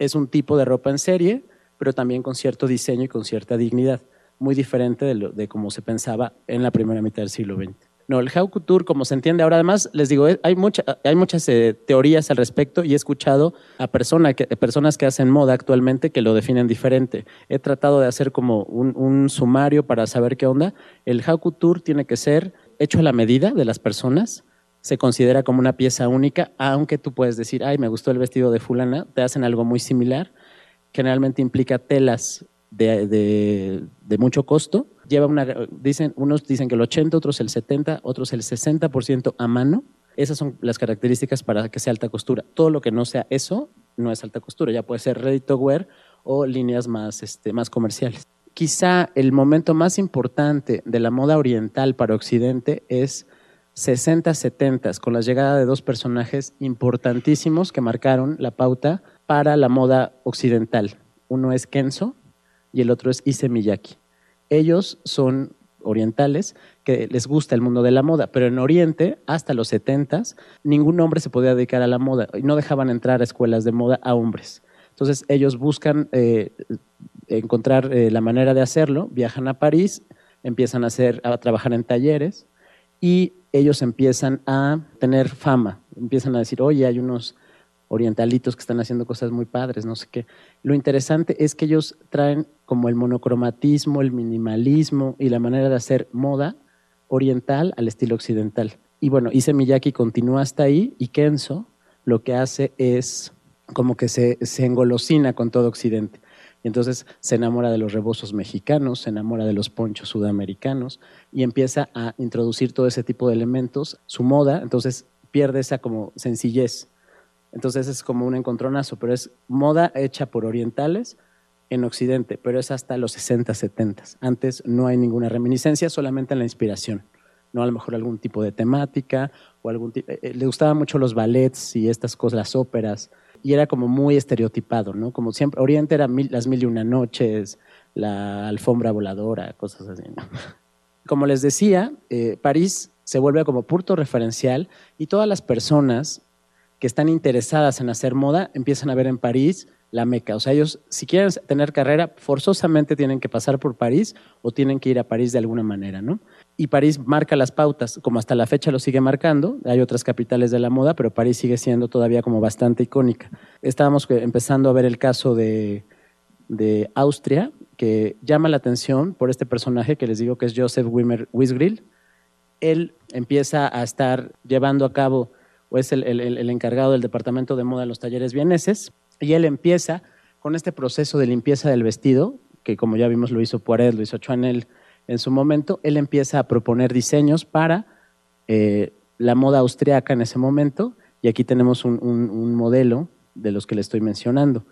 S4: es un tipo de ropa en serie, pero también con cierto diseño y con cierta dignidad muy diferente de, cómo se pensaba en la primera mitad del siglo XX. No, el haute couture, como se entiende ahora, además, les digo, eh, hay, mucha, hay muchas eh, teorías al respecto y he escuchado a persona que, personas que hacen moda actualmente que lo definen diferente. He tratado de hacer como un, un sumario para saber qué onda. El haute couture tiene que ser hecho a la medida de las personas, se considera como una pieza única, aunque tú puedes decir, ay, me gustó el vestido de fulana, te hacen algo muy similar. Generalmente implica telas de, mucho costo. Lleva una, dicen, unos dicen que el 80, otros el 70, otros el 60% a mano. Esas son las características para que sea alta costura. Todo lo que no sea eso no es alta costura, ya puede ser ready to wear o líneas más, este, más comerciales. Quizá el momento más importante de la moda oriental para Occidente es 60-70, con la llegada de dos personajes importantísimos que marcaron la pauta para la moda occidental. Uno es Kenzo, y el otro es Ise Miyaki. Ellos son orientales que les gusta el mundo de la moda, pero en Oriente, hasta los 70, ningún hombre se podía dedicar a la moda y no dejaban entrar a escuelas de moda a hombres. Entonces ellos buscan eh, encontrar eh, la manera de hacerlo, viajan a París, empiezan a, hacer, a trabajar en talleres y ellos empiezan a tener fama, empiezan a decir, oye, hay unos orientalitos que están haciendo cosas muy padres, no sé qué. Lo interesante es que ellos traen como el monocromatismo, el minimalismo y la manera de hacer moda oriental al estilo occidental. Y bueno, Ise Miyaki continúa hasta ahí y Kenzo lo que hace es como que se, engolosina con todo Occidente. Y entonces se enamora de los rebozos mexicanos, se enamora de los ponchos sudamericanos y empieza a introducir todo ese tipo de elementos. Su moda, entonces pierde esa como sencillez entonces es como un encontronazo, pero es moda hecha por orientales en Occidente, pero es hasta los 60, 70. Antes no hay ninguna reminiscencia, solamente en la inspiración. No a lo mejor algún tipo de temática o algún tipo. Eh, eh, le gustaban mucho los ballets y estas cosas, las óperas, y era como muy estereotipado, ¿no? Como siempre, Oriente era las mil y una noches, la alfombra voladora, cosas así, <laughs> Como les decía, eh, París se vuelve como punto referencial y todas las personas que están interesadas en hacer moda empiezan a ver en París la meca. O sea, ellos si quieren tener carrera, forzosamente tienen que pasar por París o tienen que ir a París de alguna manera, ¿no? Y París marca las pautas, como hasta la fecha lo sigue marcando. Hay otras capitales de la moda, pero París sigue siendo todavía como bastante icónica. Estábamos empezando a ver el caso de, de Austria, que llama la atención por este personaje que les digo que es Joseph Wisgrill. Él empieza a estar llevando a cabo, es el, encargado del departamento de moda en los talleres vieneses, y él empieza con este proceso de limpieza del vestido, que como ya vimos lo hizo Poiret, lo hizo Chanel en su momento, él empieza a proponer diseños para eh, la moda austriaca en ese momento, y aquí tenemos un, modelo de los que le estoy mencionando.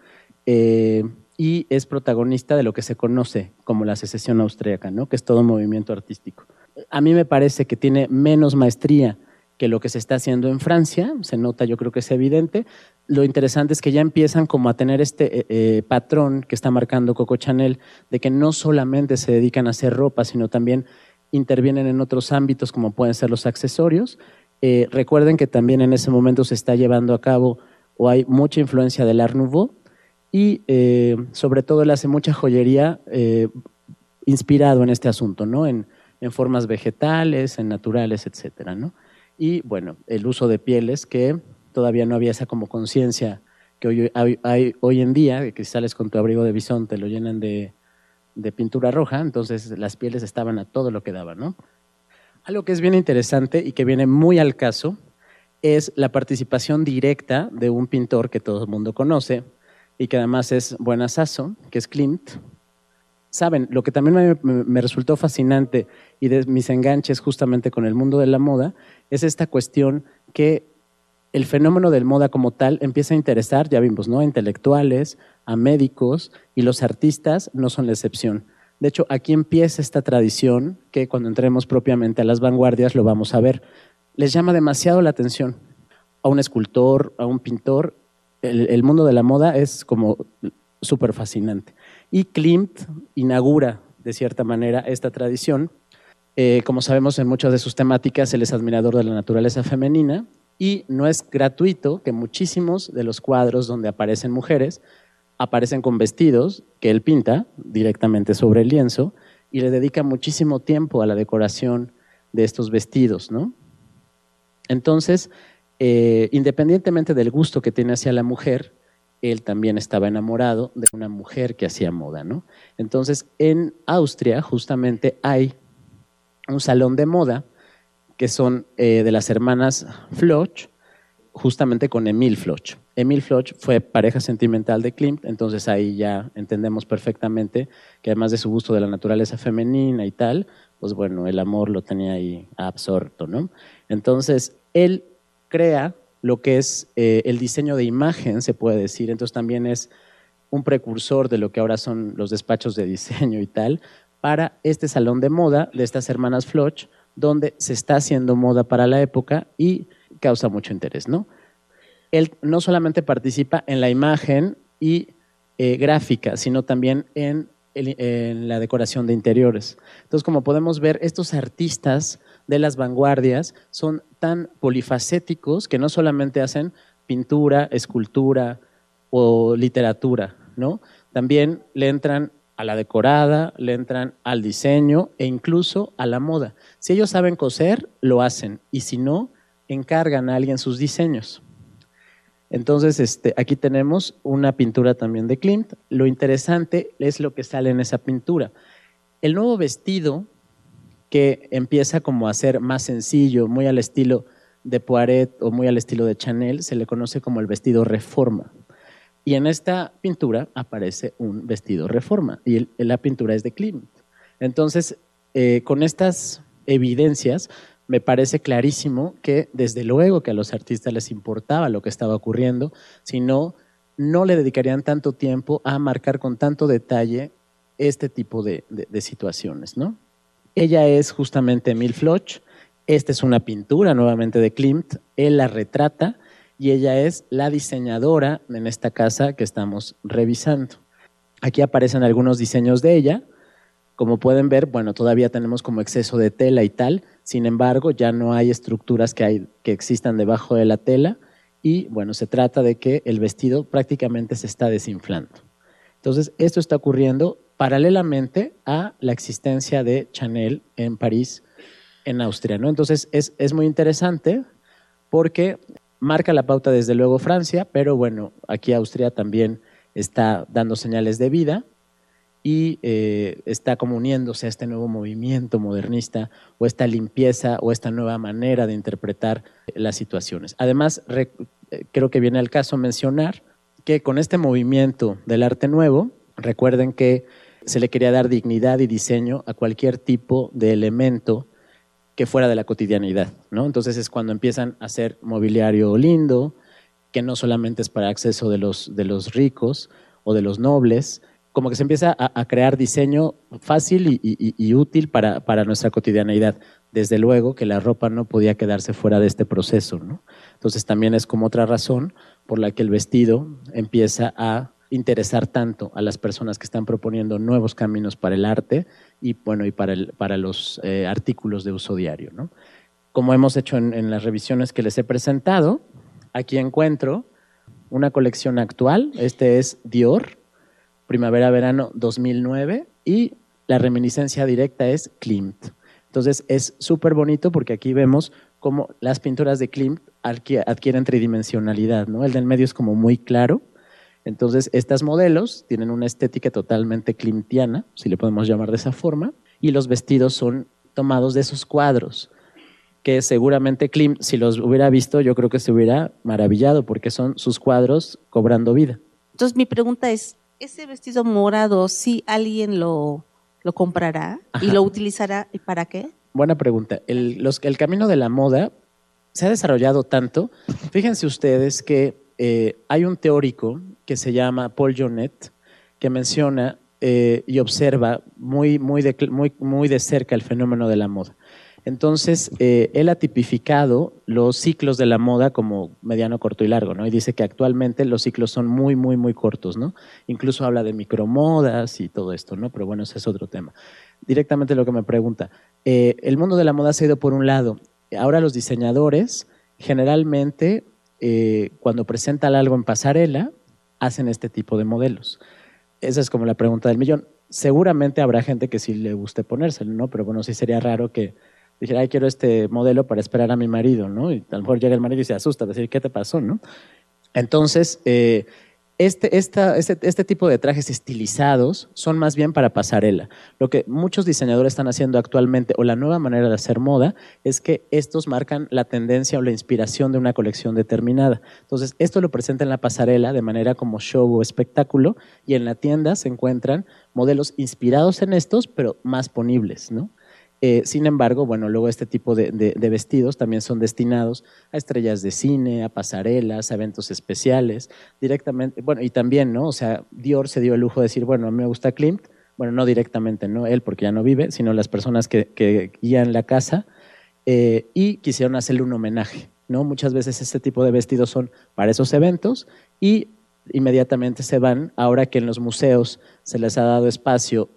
S4: Eh, y es protagonista de lo que se conoce como la secesión austriaca, ¿no? que es todo un movimiento artístico. A mí me parece que tiene menos maestría que lo que se está haciendo en Francia, se nota, yo creo que es evidente. Lo interesante es que ya empiezan como a tener este eh, eh, patrón que está marcando Coco Chanel, de que no solamente se dedican a hacer ropa, sino también intervienen en otros ámbitos como pueden ser los accesorios. Eh, recuerden que también en ese momento se está llevando a cabo o hay mucha influencia del Art Nouveau y sobre todo él hace mucha joyería inspirado en este asunto, ¿no? En, en formas vegetales, en naturales, etcétera, ¿no? Y bueno, el uso de pieles que todavía no había esa como conciencia que hoy, hay, hoy en día, que si sales con tu abrigo de bisonte lo llenan de, de, pintura roja, entonces las pieles estaban a todo lo que daban, ¿no? Algo que es bien interesante y que viene muy al caso es la participación directa de un pintor que todo el mundo conoce y que además es buenasazo, que es Klimt, Saben, lo que también me, resultó fascinante y de mis enganches justamente con el mundo de la moda es esta cuestión que el fenómeno del moda como tal empieza a interesar, ya vimos, ¿no? A intelectuales, a médicos y los artistas no son la excepción. De hecho, aquí empieza esta tradición que cuando entremos propiamente a las vanguardias lo vamos a ver. Les llama demasiado la atención. A un escultor, a un pintor, el mundo de la moda es como súper fascinante. Y Klimt inaugura, de cierta manera, esta tradición. Eh, como sabemos, en muchas de sus temáticas, él es admirador de la naturaleza femenina y no es gratuito que muchísimos de los cuadros donde aparecen mujeres aparecen con vestidos que él pinta directamente sobre el lienzo y le dedica muchísimo tiempo a la decoración de estos vestidos, ¿no? Entonces, eh, independientemente del gusto que tiene hacia la mujer, él también estaba enamorado de una mujer que hacía moda, ¿no? Entonces, en Austria justamente hay un salón de moda que son eh, de las hermanas Floch, justamente con Emil Floch. Emil Floch fue pareja sentimental de Klimt, entonces ahí ya entendemos perfectamente que además de su gusto de la naturaleza femenina y tal, pues bueno, el amor lo tenía ahí absorto, ¿no? Entonces, él crea lo que es eh, el diseño de imagen, se puede decir. Entonces también es un precursor de lo que ahora son los despachos de diseño y tal, para este salón de moda de estas hermanas Floch, donde se está haciendo moda para la época y causa mucho interés, ¿no? Él no solamente participa en la imagen y eh, gráfica, sino también en, en la decoración de interiores. Entonces, como podemos ver, estos artistas de las vanguardias son tan polifacéticos que no solamente hacen pintura, escultura o literatura, ¿no? También le entran a la decorada, le entran al diseño e incluso a la moda. Si ellos saben coser, lo hacen y si no, encargan a alguien sus diseños. Entonces, este, aquí tenemos una pintura también de Klimt. Lo interesante es lo que sale en esa pintura. El nuevo vestido que empieza como a ser más sencillo, muy al estilo de Poiret o muy al estilo de Chanel, se le conoce como el vestido reforma. Y en esta pintura aparece un vestido reforma y la pintura es de Klimt. Entonces, eh, con estas evidencias, me parece clarísimo que desde luego que a los artistas les importaba lo que estaba ocurriendo, sino no le dedicarían tanto tiempo a marcar con tanto detalle este tipo de, situaciones, ¿no? Ella es justamente Emil Floch. Esta es una pintura nuevamente de Klimt. Él la retrata y ella es la diseñadora en esta casa que estamos revisando. Aquí aparecen algunos diseños de ella. Como pueden ver, bueno, todavía tenemos como exceso de tela y tal. Sin embargo, ya no hay estructuras que, que existan debajo de la tela y bueno, se trata de que el vestido prácticamente se está desinflando. Entonces, esto está ocurriendo paralelamente a la existencia de Chanel en París, en Austria. ¿no? Entonces, es, es muy interesante porque marca la pauta desde luego Francia, pero bueno, aquí Austria también está dando señales de vida y eh, está como uniéndose a este nuevo movimiento modernista o esta limpieza o esta nueva manera de interpretar las situaciones. Además, eh, creo que viene al caso mencionar que con este movimiento del arte nuevo, recuerden que se le quería dar dignidad y diseño a cualquier tipo de elemento fuera de la cotidianidad, ¿no? Entonces es cuando empiezan a hacer mobiliario lindo, que no solamente es para acceso de los, de los ricos o de los nobles, como que se empieza a, crear diseño fácil y, útil para, para, nuestra cotidianeidad. Desde luego que la ropa no podía quedarse fuera de este proceso. ¿no? Entonces también es como otra razón por la que el vestido empieza a interesar tanto a las personas que están proponiendo nuevos caminos para el arte y, bueno, y para, el, para los eh, artículos de uso diario. ¿no? Como hemos hecho en, las revisiones que les he presentado, aquí encuentro una colección actual. Este es Dior, primavera-verano 2009 y la reminiscencia directa es Klimt. Entonces es súper bonito porque aquí vemos cómo las pinturas de Klimt adquieren tridimensionalidad, ¿no? El del medio es como muy claro. Entonces estas modelos tienen una estética totalmente klimtiana, si le podemos llamar de esa forma, y los vestidos son tomados de esos cuadros que seguramente Klimt, si los hubiera visto, yo creo que se hubiera maravillado porque son sus cuadros cobrando vida.
S2: Entonces mi pregunta es, ese vestido morado, si alguien lo, lo comprará y lo utilizará, ¿y para qué?
S4: Buena pregunta. El, el, camino de la moda se ha desarrollado tanto. Fíjense ustedes que eh, hay un teórico que se llama Paul Jonet que menciona eh, y observa muy, muy, muy, muy de cerca el fenómeno de la moda. Entonces, eh, él ha tipificado los ciclos de la moda como mediano, corto y largo, ¿no? Y dice que actualmente los ciclos son muy, muy, muy cortos, ¿no? Incluso habla de micromodas y todo esto, ¿no? Pero bueno, ese es otro tema. Directamente lo que me pregunta, eh, el mundo de la moda se ha ido por un lado. Ahora los diseñadores generalmente, eh, cuando presentan algo en pasarela, hacen este tipo de modelos. Esa es como la pregunta del millón. Seguramente habrá gente que sí le guste ponérselo, ¿no? Pero bueno, sí sería raro que dije, ay, quiero este modelo para esperar a mi marido, ¿no? Y a lo mejor llega el marido y se asusta, decir, ¿qué te pasó, no? Entonces, eh, este, este, este, tipo de trajes estilizados son más bien para pasarela. Lo que muchos diseñadores están haciendo actualmente, o la nueva manera de hacer moda, es que estos marcan la tendencia o la inspiración de una colección determinada. Entonces, esto lo presenta en la pasarela de manera como show o espectáculo, y en la tienda se encuentran modelos inspirados en estos, pero más ponibles, ¿no? Eh, sin embargo, bueno, luego este tipo de, vestidos también son destinados a estrellas de cine, a pasarelas, a eventos especiales, directamente, bueno, y también, ¿no? O sea, Dior se dio el lujo de decir, bueno, a mí me gusta Klimt, bueno, no directamente, no él porque ya no vive, sino las personas que, guían la casa, eh, y quisieron hacerle un homenaje, ¿no? Muchas veces este tipo de vestidos son para esos eventos y inmediatamente se van, ahora que en los museos se les ha dado espacio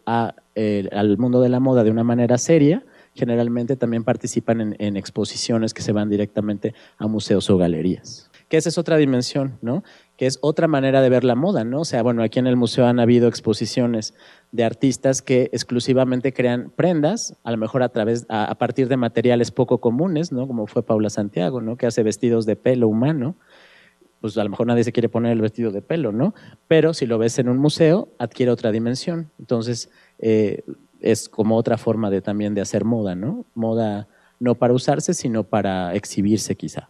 S4: eh, al mundo de la moda de una manera seria, generalmente también participan en, exposiciones que se van directamente a museos o galerías. Que esa es otra dimensión, ¿no? Que es otra manera de ver la moda, ¿no? O sea, bueno, aquí en el museo han habido exposiciones de artistas que exclusivamente crean prendas, a lo mejor a través, a, a partir de materiales poco comunes, ¿no? Como fue Paula Santiago, ¿no? Que hace vestidos de pelo humano pues a lo mejor nadie se quiere poner el vestido de pelo, ¿no? Pero si lo ves en un museo, adquiere otra dimensión. Entonces, eh, es como otra forma de también de hacer moda, ¿no? Moda no para usarse, sino para exhibirse quizá.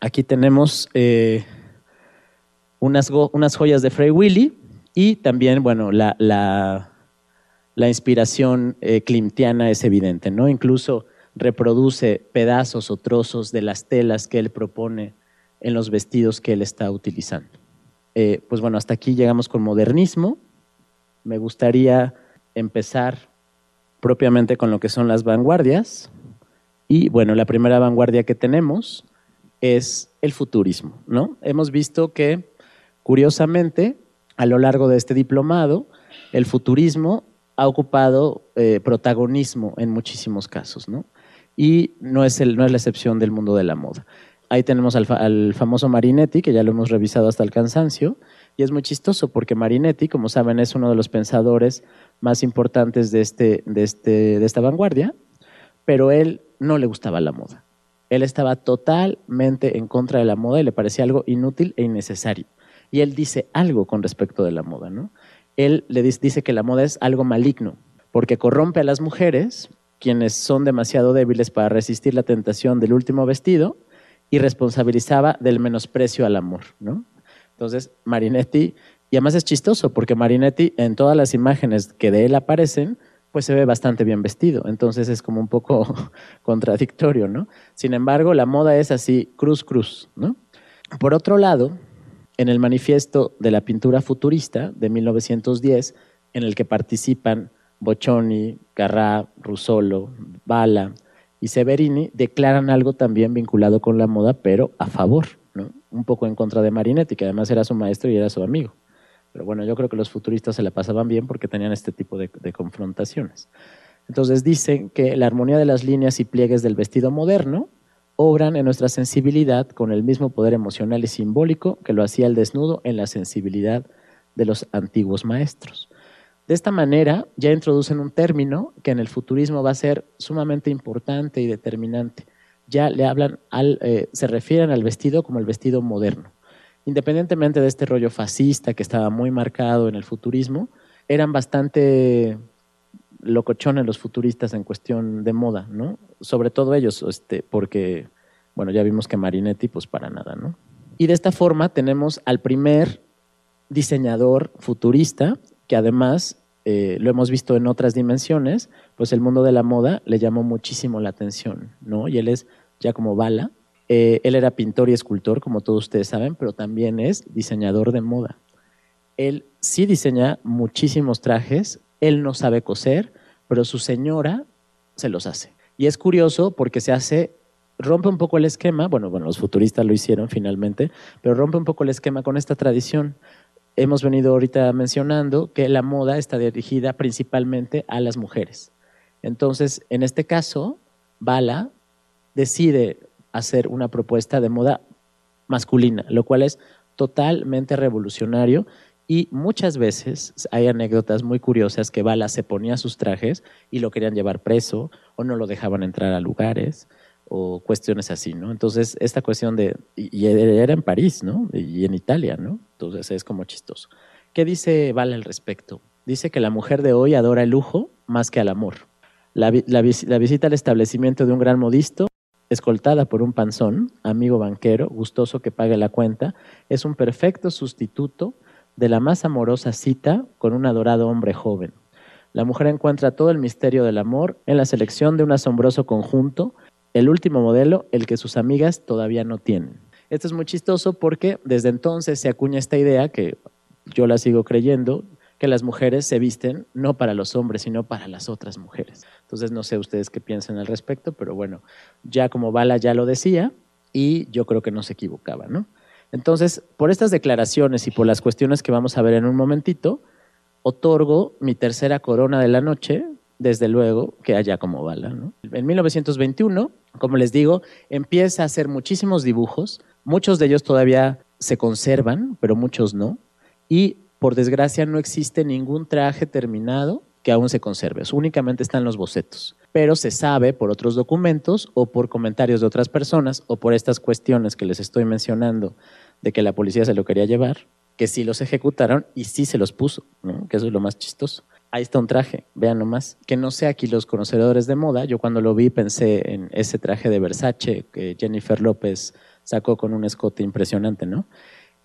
S4: Aquí tenemos eh, unas, unas, joyas de Frey Willy y también, bueno, la, la, la inspiración eh, es evidente, ¿no? Incluso reproduce pedazos o trozos de las telas que él propone en los vestidos que él está utilizando. Eh, pues bueno, hasta aquí llegamos con modernismo. Me gustaría empezar propiamente con lo que son las vanguardias. Y bueno, la primera vanguardia que tenemos es el futurismo, ¿no? Hemos visto que, curiosamente, a lo largo de este diplomado, el futurismo ha ocupado eh, protagonismo en muchísimos casos, ¿no? y no es, el, no es la excepción del mundo de la moda. Ahí tenemos al, famoso Marinetti, que ya lo hemos revisado hasta el cansancio, y es muy chistoso porque Marinetti, como saben, es uno de los pensadores más importantes de, este, de, este, de esta vanguardia, pero él no le gustaba la moda. Él estaba totalmente en contra de la moda y le parecía algo inútil e innecesario. Y él dice algo con respecto de la moda, ¿no? Él le dice que la moda es algo maligno, porque corrompe a las mujeres, quienes son demasiado débiles para resistir la tentación del último vestido, y responsabilizaba del menosprecio al amor, ¿no? Entonces, Marinetti, y además es chistoso, porque Marinetti en todas las imágenes que de él aparecen, pues se ve bastante bien vestido. Entonces es como un poco <laughs> contradictorio, ¿no? Sin embargo, la moda es así, cruz, cruz, ¿no? Por otro lado, en el manifiesto de la pintura futurista de 1910, en el que participan Boccioni, Carrà, Russolo, Bala y Severini, declaran algo también vinculado con la moda, pero a favor, ¿no? un poco en contra de Marinetti, que además era su maestro y era su amigo. Pero bueno, yo creo que los futuristas se la pasaban bien porque tenían este tipo de, de confrontaciones. Entonces dicen que la armonía de las líneas y pliegues del vestido moderno obran en nuestra sensibilidad con el mismo poder emocional y simbólico que lo hacía el desnudo en la sensibilidad de los antiguos maestros. De esta manera ya introducen un término que en el futurismo va a ser sumamente importante y determinante. Ya le hablan al, eh, se refieren al vestido como el vestido moderno independientemente de este rollo fascista que estaba muy marcado en el futurismo, eran bastante locochones los futuristas en cuestión de moda, ¿no? Sobre todo ellos, este, porque, bueno, ya vimos que Marinetti, pues para nada, ¿no? Y de esta forma tenemos al primer diseñador futurista, que además eh, lo hemos visto en otras dimensiones, pues el mundo de la moda le llamó muchísimo la atención, ¿no? Y él es ya como Bala, eh, él era pintor y escultor, como todos ustedes saben, pero también es diseñador de moda. Él sí diseña muchísimos trajes, él no sabe coser, pero su señora se los hace. Y es curioso porque se hace, rompe un poco el esquema, bueno, bueno, los futuristas lo hicieron finalmente, pero rompe un poco el esquema con esta tradición. Hemos venido ahorita mencionando que la moda está dirigida principalmente a las mujeres. Entonces, en este caso, Bala decide hacer una propuesta de moda masculina, lo cual es totalmente revolucionario y muchas veces hay anécdotas muy curiosas que Bala se ponía sus trajes y lo querían llevar preso o no lo dejaban entrar a lugares o cuestiones así, ¿no? Entonces, esta cuestión de, y era en París, ¿no? Y en Italia, ¿no? Entonces es como chistoso. ¿Qué dice Bala al respecto? Dice que la mujer de hoy adora el lujo más que al amor. La visita al establecimiento de un gran modisto escoltada por un panzón, amigo banquero, gustoso que pague la cuenta, es un perfecto sustituto de la más amorosa cita con un adorado hombre joven. La mujer encuentra todo el misterio del amor en la selección de un asombroso conjunto, el último modelo, el que sus amigas todavía no tienen. Esto es muy chistoso porque desde entonces se acuña esta idea que yo la sigo creyendo, que las mujeres se visten no para los hombres, sino para las otras mujeres. Entonces, no sé ustedes qué piensan al respecto, pero bueno, ya como Bala ya lo decía, y yo creo que no se equivocaba, ¿no? Entonces, por estas declaraciones y por las cuestiones que vamos a ver en un momentito, otorgo mi tercera corona de la noche, desde luego que haya como bala. En 1921, como les digo, empieza a hacer muchísimos dibujos, muchos de ellos todavía se conservan, pero muchos no, y por desgracia, no existe ningún traje terminado que aún se conserve. Únicamente están los bocetos. Pero se sabe por otros documentos o por comentarios de otras personas o por estas cuestiones que les estoy mencionando de que la policía se lo quería llevar, que sí los ejecutaron y sí se los puso, que eso es lo más chistoso. Ahí está un traje, vean nomás. Que no sé aquí los conocedores de moda, yo cuando lo vi pensé en ese traje de Versace que Jennifer López sacó con un escote impresionante, ¿no?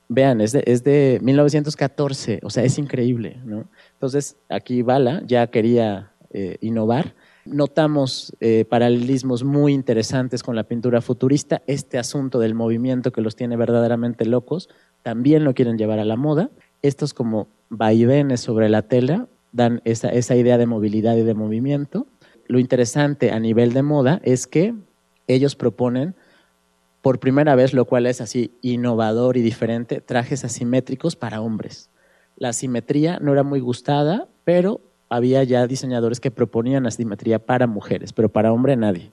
S4: Vean, es de, es de 1914, o sea, es increíble, ¿no? Entonces, aquí Bala ya quería eh, innovar. Notamos eh, paralelismos muy interesantes con la pintura futurista. Este asunto del movimiento que los tiene verdaderamente locos, también lo quieren llevar a la moda. Estos como vaivenes sobre la tela dan esa, idea de movilidad y de movimiento. Lo interesante a nivel de moda es que ellos proponen por primera vez, lo cual es así innovador y diferente, trajes asimétricos para hombres. La asimetría no era muy gustada, pero había ya diseñadores que proponían asimetría para mujeres, pero para hombre nadie.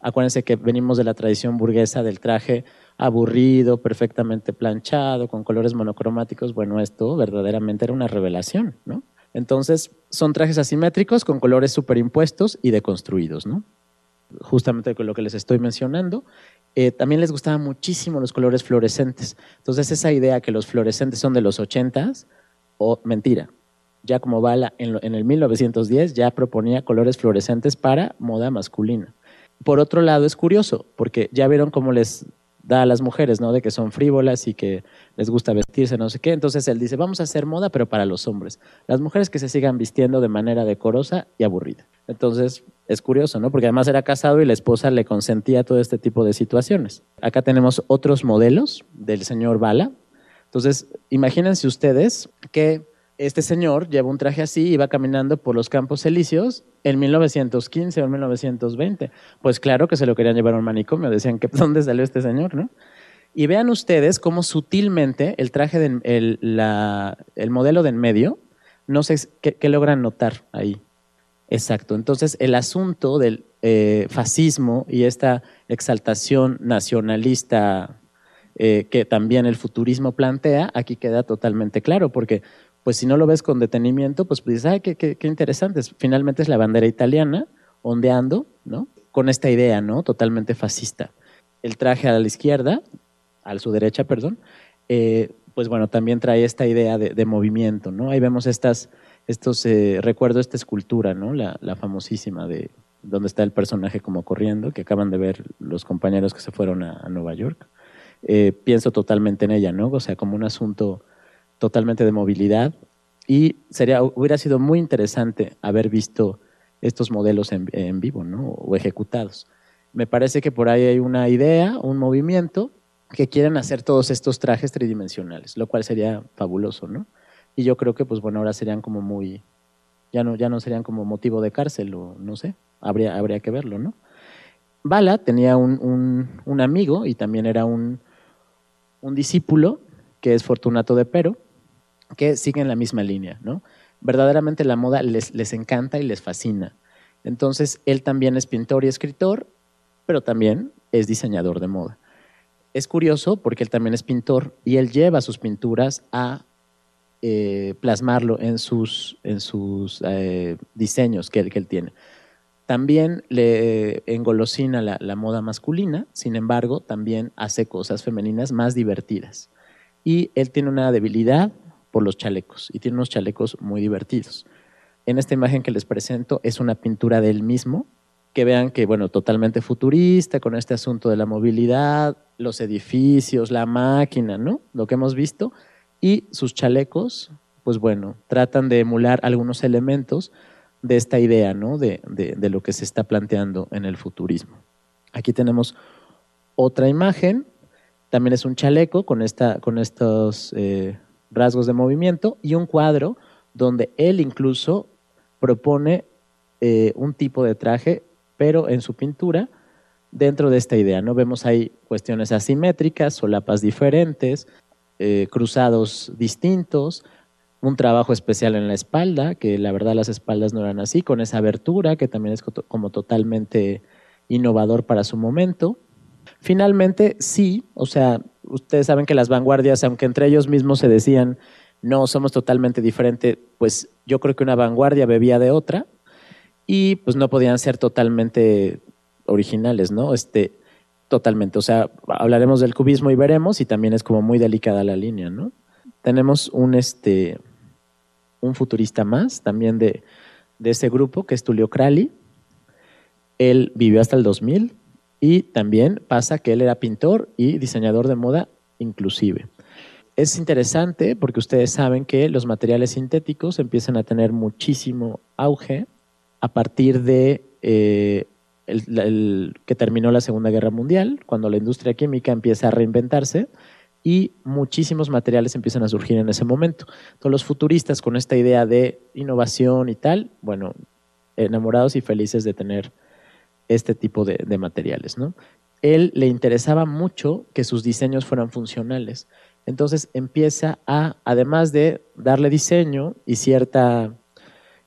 S4: Acuérdense que venimos de la tradición burguesa del traje aburrido, perfectamente planchado, con colores monocromáticos. Bueno, esto verdaderamente era una revelación, ¿no? Entonces, son trajes asimétricos con colores superimpuestos y deconstruidos, ¿no? Justamente con lo que les estoy mencionando. Eh, también les gustaban muchísimo los colores fluorescentes. Entonces, esa idea que los fluorescentes son de los 80s, o mentira. Ya como Bala en, en el 1910 ya proponía colores fluorescentes para moda masculina. Por otro lado, es curioso, porque ya vieron cómo les da a las mujeres, ¿no? De que son frívolas y que les gusta vestirse, no sé qué. Entonces él dice, vamos a hacer moda, pero para los hombres. Las mujeres que se sigan vistiendo de manera decorosa y aburrida. Entonces es curioso, ¿no? Porque además era casado y la esposa le consentía todo este tipo de situaciones. Acá tenemos otros modelos del señor Bala. Entonces, imagínense ustedes que este señor lleva un traje así y caminando por los campos elíseos en 1915 o en 1920. Pues claro que se lo querían llevar a un manicomio, decían que dónde salió este señor, ¿no? Y vean ustedes cómo sutilmente el traje, de, el, modelo de en medio, no sé qué, logran notar ahí. Exacto. Entonces, el asunto del eh, fascismo y esta exaltación nacionalista eh, que también el futurismo plantea, aquí queda totalmente claro, porque pues si no lo ves con detenimiento, pues, dices, ay, qué, qué, interesante. Finalmente es la bandera italiana ondeando, ¿no? Con esta idea, ¿no? Totalmente fascista. El traje a la izquierda, a su derecha, perdón, eh, pues bueno, también trae esta idea de, movimiento, ¿no? Ahí vemos estas, estos, eh, recuerdo esta escultura, ¿no? La, famosísima de donde está el personaje como corriendo, que acaban de ver los compañeros que se fueron a, Nueva York. Eh, pienso totalmente en ella, ¿no? O sea, como un asunto totalmente de movilidad y sería, hubiera sido muy interesante haber visto estos modelos en, vivo ¿no? o ejecutados. Me parece que por ahí hay una idea, un movimiento que quieren hacer todos estos trajes tridimensionales, lo cual sería fabuloso, ¿no? Y yo creo que, pues bueno, ahora serían como muy, ya no, ya no serían como motivo de cárcel o no sé, habría, habría que verlo, ¿no? Bala tenía un, un, amigo y también era un, un discípulo que es Fortunato de Pero, que siguen la misma línea, ¿no? Verdaderamente la moda les, les encanta y les fascina. Entonces, él también es pintor y escritor, pero también es diseñador de moda. Es curioso porque él también es pintor y él lleva sus pinturas a eh, plasmarlo en sus, en sus eh, diseños que él, que él, tiene. También le engolosina la, la, moda masculina, sin embargo, también hace cosas femeninas más divertidas. Y él tiene una debilidad por los chalecos y tiene unos chalecos muy divertidos. En esta imagen que les presento es una pintura del mismo, que vean que, bueno, totalmente futurista, con este asunto de la movilidad, los edificios, la máquina, ¿no? Lo que hemos visto. Y sus chalecos, pues bueno, tratan de emular algunos elementos de esta idea, ¿no? De, de, lo que se está planteando en el futurismo. Aquí tenemos otra imagen, también es un chaleco con, esta, con estos eh, rasgos de movimiento y un cuadro donde él incluso propone eh, un tipo de traje, pero en su pintura, dentro de esta idea. ¿no? Vemos ahí cuestiones asimétricas, solapas diferentes, eh, cruzados distintos, un trabajo especial en la espalda, que la verdad las espaldas no eran así, con esa abertura que también es como totalmente innovador para su momento. Finalmente, sí, o sea, ustedes saben que las vanguardias, aunque entre ellos mismos se decían, no, somos totalmente diferentes, pues yo creo que una vanguardia bebía de otra y pues no podían ser totalmente originales, ¿no? Este, totalmente, o sea, hablaremos del cubismo y veremos y también es como muy delicada la línea, ¿no? Tenemos un, este, un futurista más también de, de ese grupo que es Tulio Crali. Él vivió hasta el 2000, y también pasa que él era pintor y diseñador de moda inclusive. Es interesante porque ustedes saben que los materiales sintéticos empiezan a tener muchísimo auge a partir de eh, que terminó la Segunda Guerra Mundial, cuando la industria química empieza a reinventarse y muchísimos materiales empiezan a surgir en ese momento. Todos los futuristas con esta idea de innovación y tal, bueno, enamorados y felices de tener este tipo de, materiales. ¿no? Él le interesaba mucho que sus diseños fueran funcionales. Entonces empieza a, además de darle diseño y cierta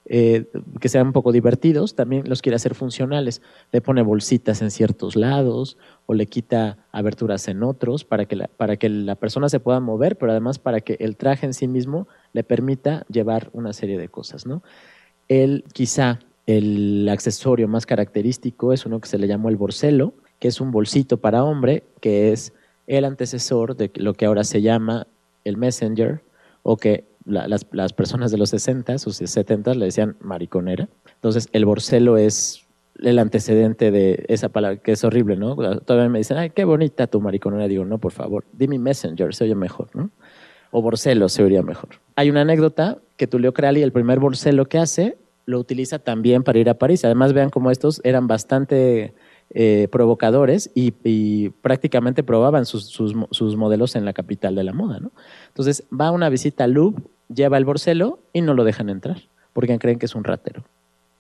S4: eh, que sean un poco divertidos, también los quiere hacer funcionales. Le pone bolsitas en ciertos lados o le quita aberturas en otros para que, la, para que la persona se pueda mover, pero además para que el traje en sí mismo le permita llevar una serie de cosas. ¿no? Él, quizá el accesorio más característico es uno que se le llamó el borcelo, que es un bolsito para hombre, que es el antecesor de lo que ahora se llama el messenger, o que las, personas de los 60 o 70 le decían mariconera. Entonces, el borcelo es el antecedente de esa palabra, que es horrible, ¿no? Todavía me dicen, ay, qué bonita tu mariconera. Digo, no, por favor, dime messenger, se oye mejor, ¿no? O borcelo se oiría mejor. Hay una anécdota que Tulio Crali, el primer borcelo que hace, lo utiliza también para ir a París. Además, vean cómo estos eran bastante eh, provocadores y, prácticamente probaban sus, modelos en la capital de la moda. ¿no? Entonces, va a una visita al Louvre lleva el borcelo y no lo dejan entrar, porque creen que es un ratero.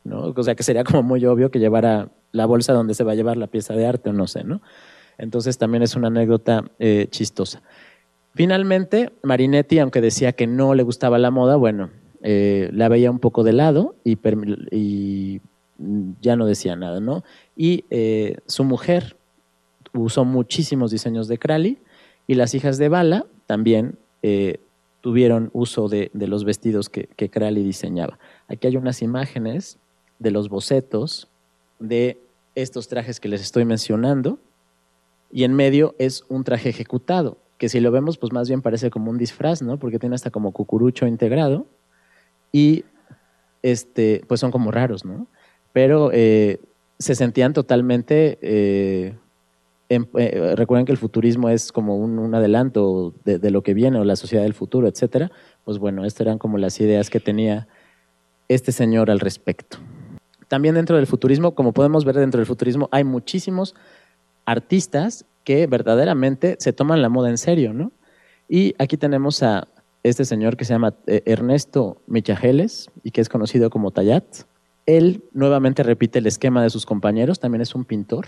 S4: ¿no? O sea que sería como muy obvio que llevara la bolsa donde se va a llevar la pieza de arte o no sé, ¿no? Entonces también es una anécdota eh, chistosa. Finalmente, Marinetti, aunque decía que no le gustaba la moda, bueno, eh, la veía un poco de lado y, ya no decía nada, ¿no? Y eh, su mujer usó muchísimos diseños de Crali y las hijas de Bala también tuvieron uso de, los vestidos que, que Crowley diseñaba. Aquí hay unas imágenes de los bocetos de estos trajes que les estoy mencionando y en medio es un traje ejecutado, que si lo vemos pues más bien parece como un disfraz, ¿no? Porque tiene hasta como cucurucho integrado y este, pues son como raros, ¿no? Pero eh, se sentían totalmente eh, eh, recuerden que el futurismo es como un, adelanto de, lo que viene o la sociedad del futuro, etcétera. Pues bueno, estas eran como las ideas que tenía este señor al respecto. También dentro del futurismo, como podemos ver dentro del futurismo, hay muchísimos artistas que verdaderamente se toman la moda en serio, ¿no? Y aquí tenemos a este señor que se llama eh, Ernesto Michajeles y que es conocido como Tayat. Él nuevamente repite el esquema de sus compañeros, también es un pintor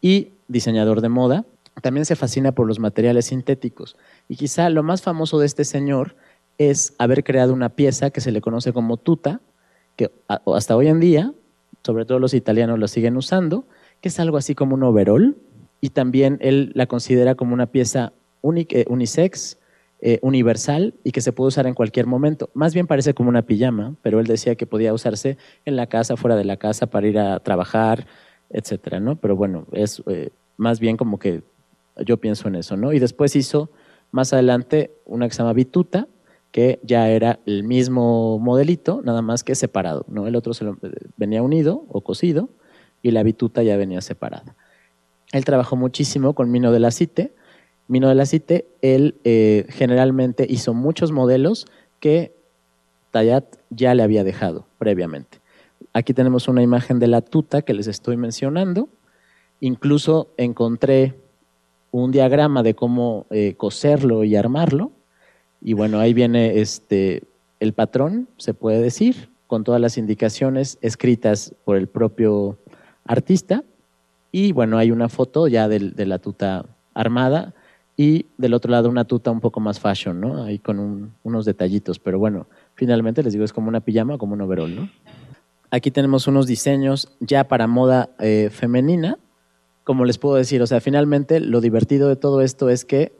S4: y diseñador de moda. También se fascina por los materiales sintéticos. Y quizá lo más famoso de este señor es haber creado una pieza que se le conoce como tuta, que hasta hoy en día, sobre todo los italianos lo siguen usando, que es algo así como un overall. Y también él la considera como una pieza eh, unisex, eh, universal y que se puede usar en cualquier momento. Más bien parece como una pijama, pero él decía que podía usarse en la casa, fuera de la casa, para ir a trabajar, etcétera, ¿no? Pero bueno, es eh, más bien como que yo pienso en eso, ¿no? Y después hizo más adelante una que se llama Bituta, que ya era el mismo modelito, nada más que separado, ¿no? El otro se lo, venía unido o cosido y la Bituta ya venía separada. Él trabajó muchísimo con Mino de la Cite. Mino de la Cite, él eh, generalmente hizo muchos modelos que Tayat ya le había dejado previamente. Aquí tenemos una imagen de la tuta que les estoy mencionando. Incluso encontré un diagrama de cómo eh, coserlo y armarlo. Y bueno, ahí viene este, el patrón, se puede decir, con todas las indicaciones escritas por el propio artista. Y bueno, hay una foto ya de, la tuta armada y del otro lado una tuta un poco más fashion, ¿no? Ahí con unos detallitos, pero bueno, finalmente les digo, es como una pijama, como un overall, ¿no? Aquí tenemos unos diseños ya para moda eh, femenina. Como les puedo decir, o sea, finalmente lo divertido de todo esto es que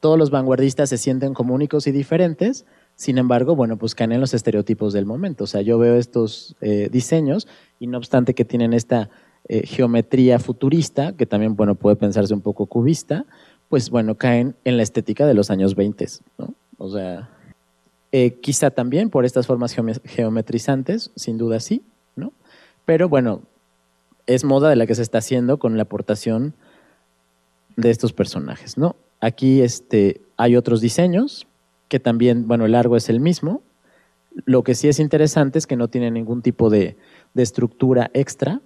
S4: todos los vanguardistas se sienten como únicos y diferentes, sin embargo, bueno, pues caen en los estereotipos del momento. O sea, yo veo estos eh, diseños y no obstante que tienen esta eh, geometría futurista, que también, bueno, puede pensarse un poco cubista, pues bueno, caen en la estética de los años 20, ¿no? O sea, eh, quizá también por estas formas geometrizantes, sin duda sí, ¿no? Pero bueno, es moda de la que se está haciendo con la aportación de estos personajes, ¿no? Aquí este, hay otros diseños que también, bueno, el largo es el mismo. Lo que sí es interesante es que no tiene ningún tipo de, estructura extra.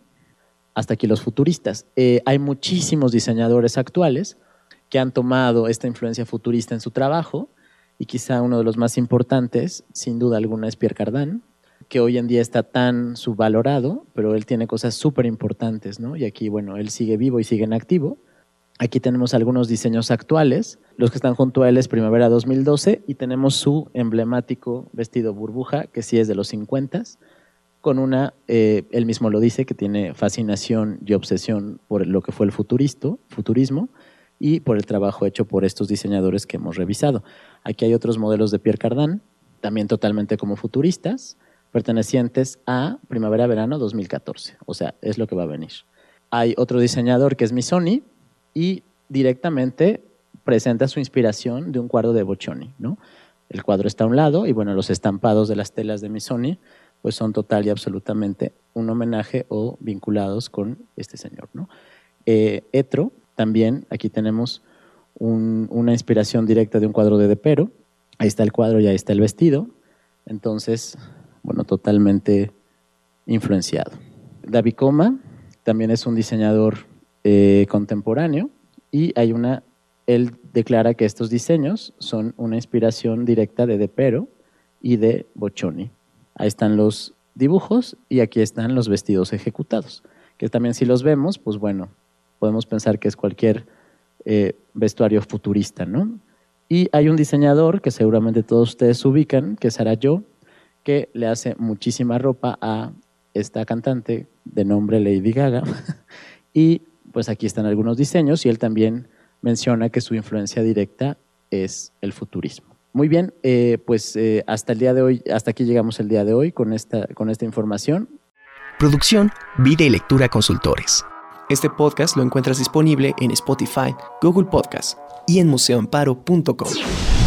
S4: Hasta aquí los futuristas. Eh, hay muchísimos diseñadores actuales que han tomado esta influencia futurista en su trabajo y quizá uno de los más importantes, sin duda alguna, es Pierre Cardin, que hoy en día está tan subvalorado, pero él tiene cosas súper importantes, ¿no? Y aquí, bueno, él sigue vivo y sigue en activo. Aquí tenemos algunos diseños actuales. Los que están junto a él es Primavera 2012 y tenemos su emblemático vestido burbuja, que sí es de los 50. con una, eh, él mismo lo dice, que tiene fascinación y obsesión por lo que fue el futuristo, futurismo y por el trabajo hecho por estos diseñadores que hemos revisado. Aquí hay otros modelos de Pierre Cardin, también totalmente como futuristas, pertenecientes a primavera-verano 2014. O sea, es lo que va a venir. Hay otro diseñador que es Missoni y directamente presenta su inspiración de un cuadro de Boccioni, ¿no? El cuadro está a un lado y bueno, los estampados de las telas de Missoni pues son total y absolutamente un homenaje o vinculados con este señor. ¿no? Eh, Etro, también aquí tenemos una inspiración directa de un cuadro de Depero. Ahí está el cuadro y ahí está el vestido. Entonces, bueno, totalmente influenciado. David Coma también es un diseñador eh, contemporáneo y hay una, él declara que estos diseños son una inspiración directa de Depero y de Boccioni. Ahí están los dibujos y aquí están los vestidos ejecutados, que también si los vemos, pues bueno, podemos pensar que es cualquier eh, vestuario futurista, ¿no? Y hay un diseñador que seguramente todos ustedes ubican, que es Yo, que le hace muchísima ropa a esta cantante de nombre Lady Gaga. <laughs> y pues aquí están algunos diseños y él también menciona que su influencia directa es el futurismo. Muy bien, eh, pues eh, hasta el día de hoy, hasta aquí llegamos el día de hoy con esta, con esta información.
S5: Producción, vida y lectura consultores. Este podcast lo encuentras disponible en Spotify, Google Podcast y en museoamparo.com.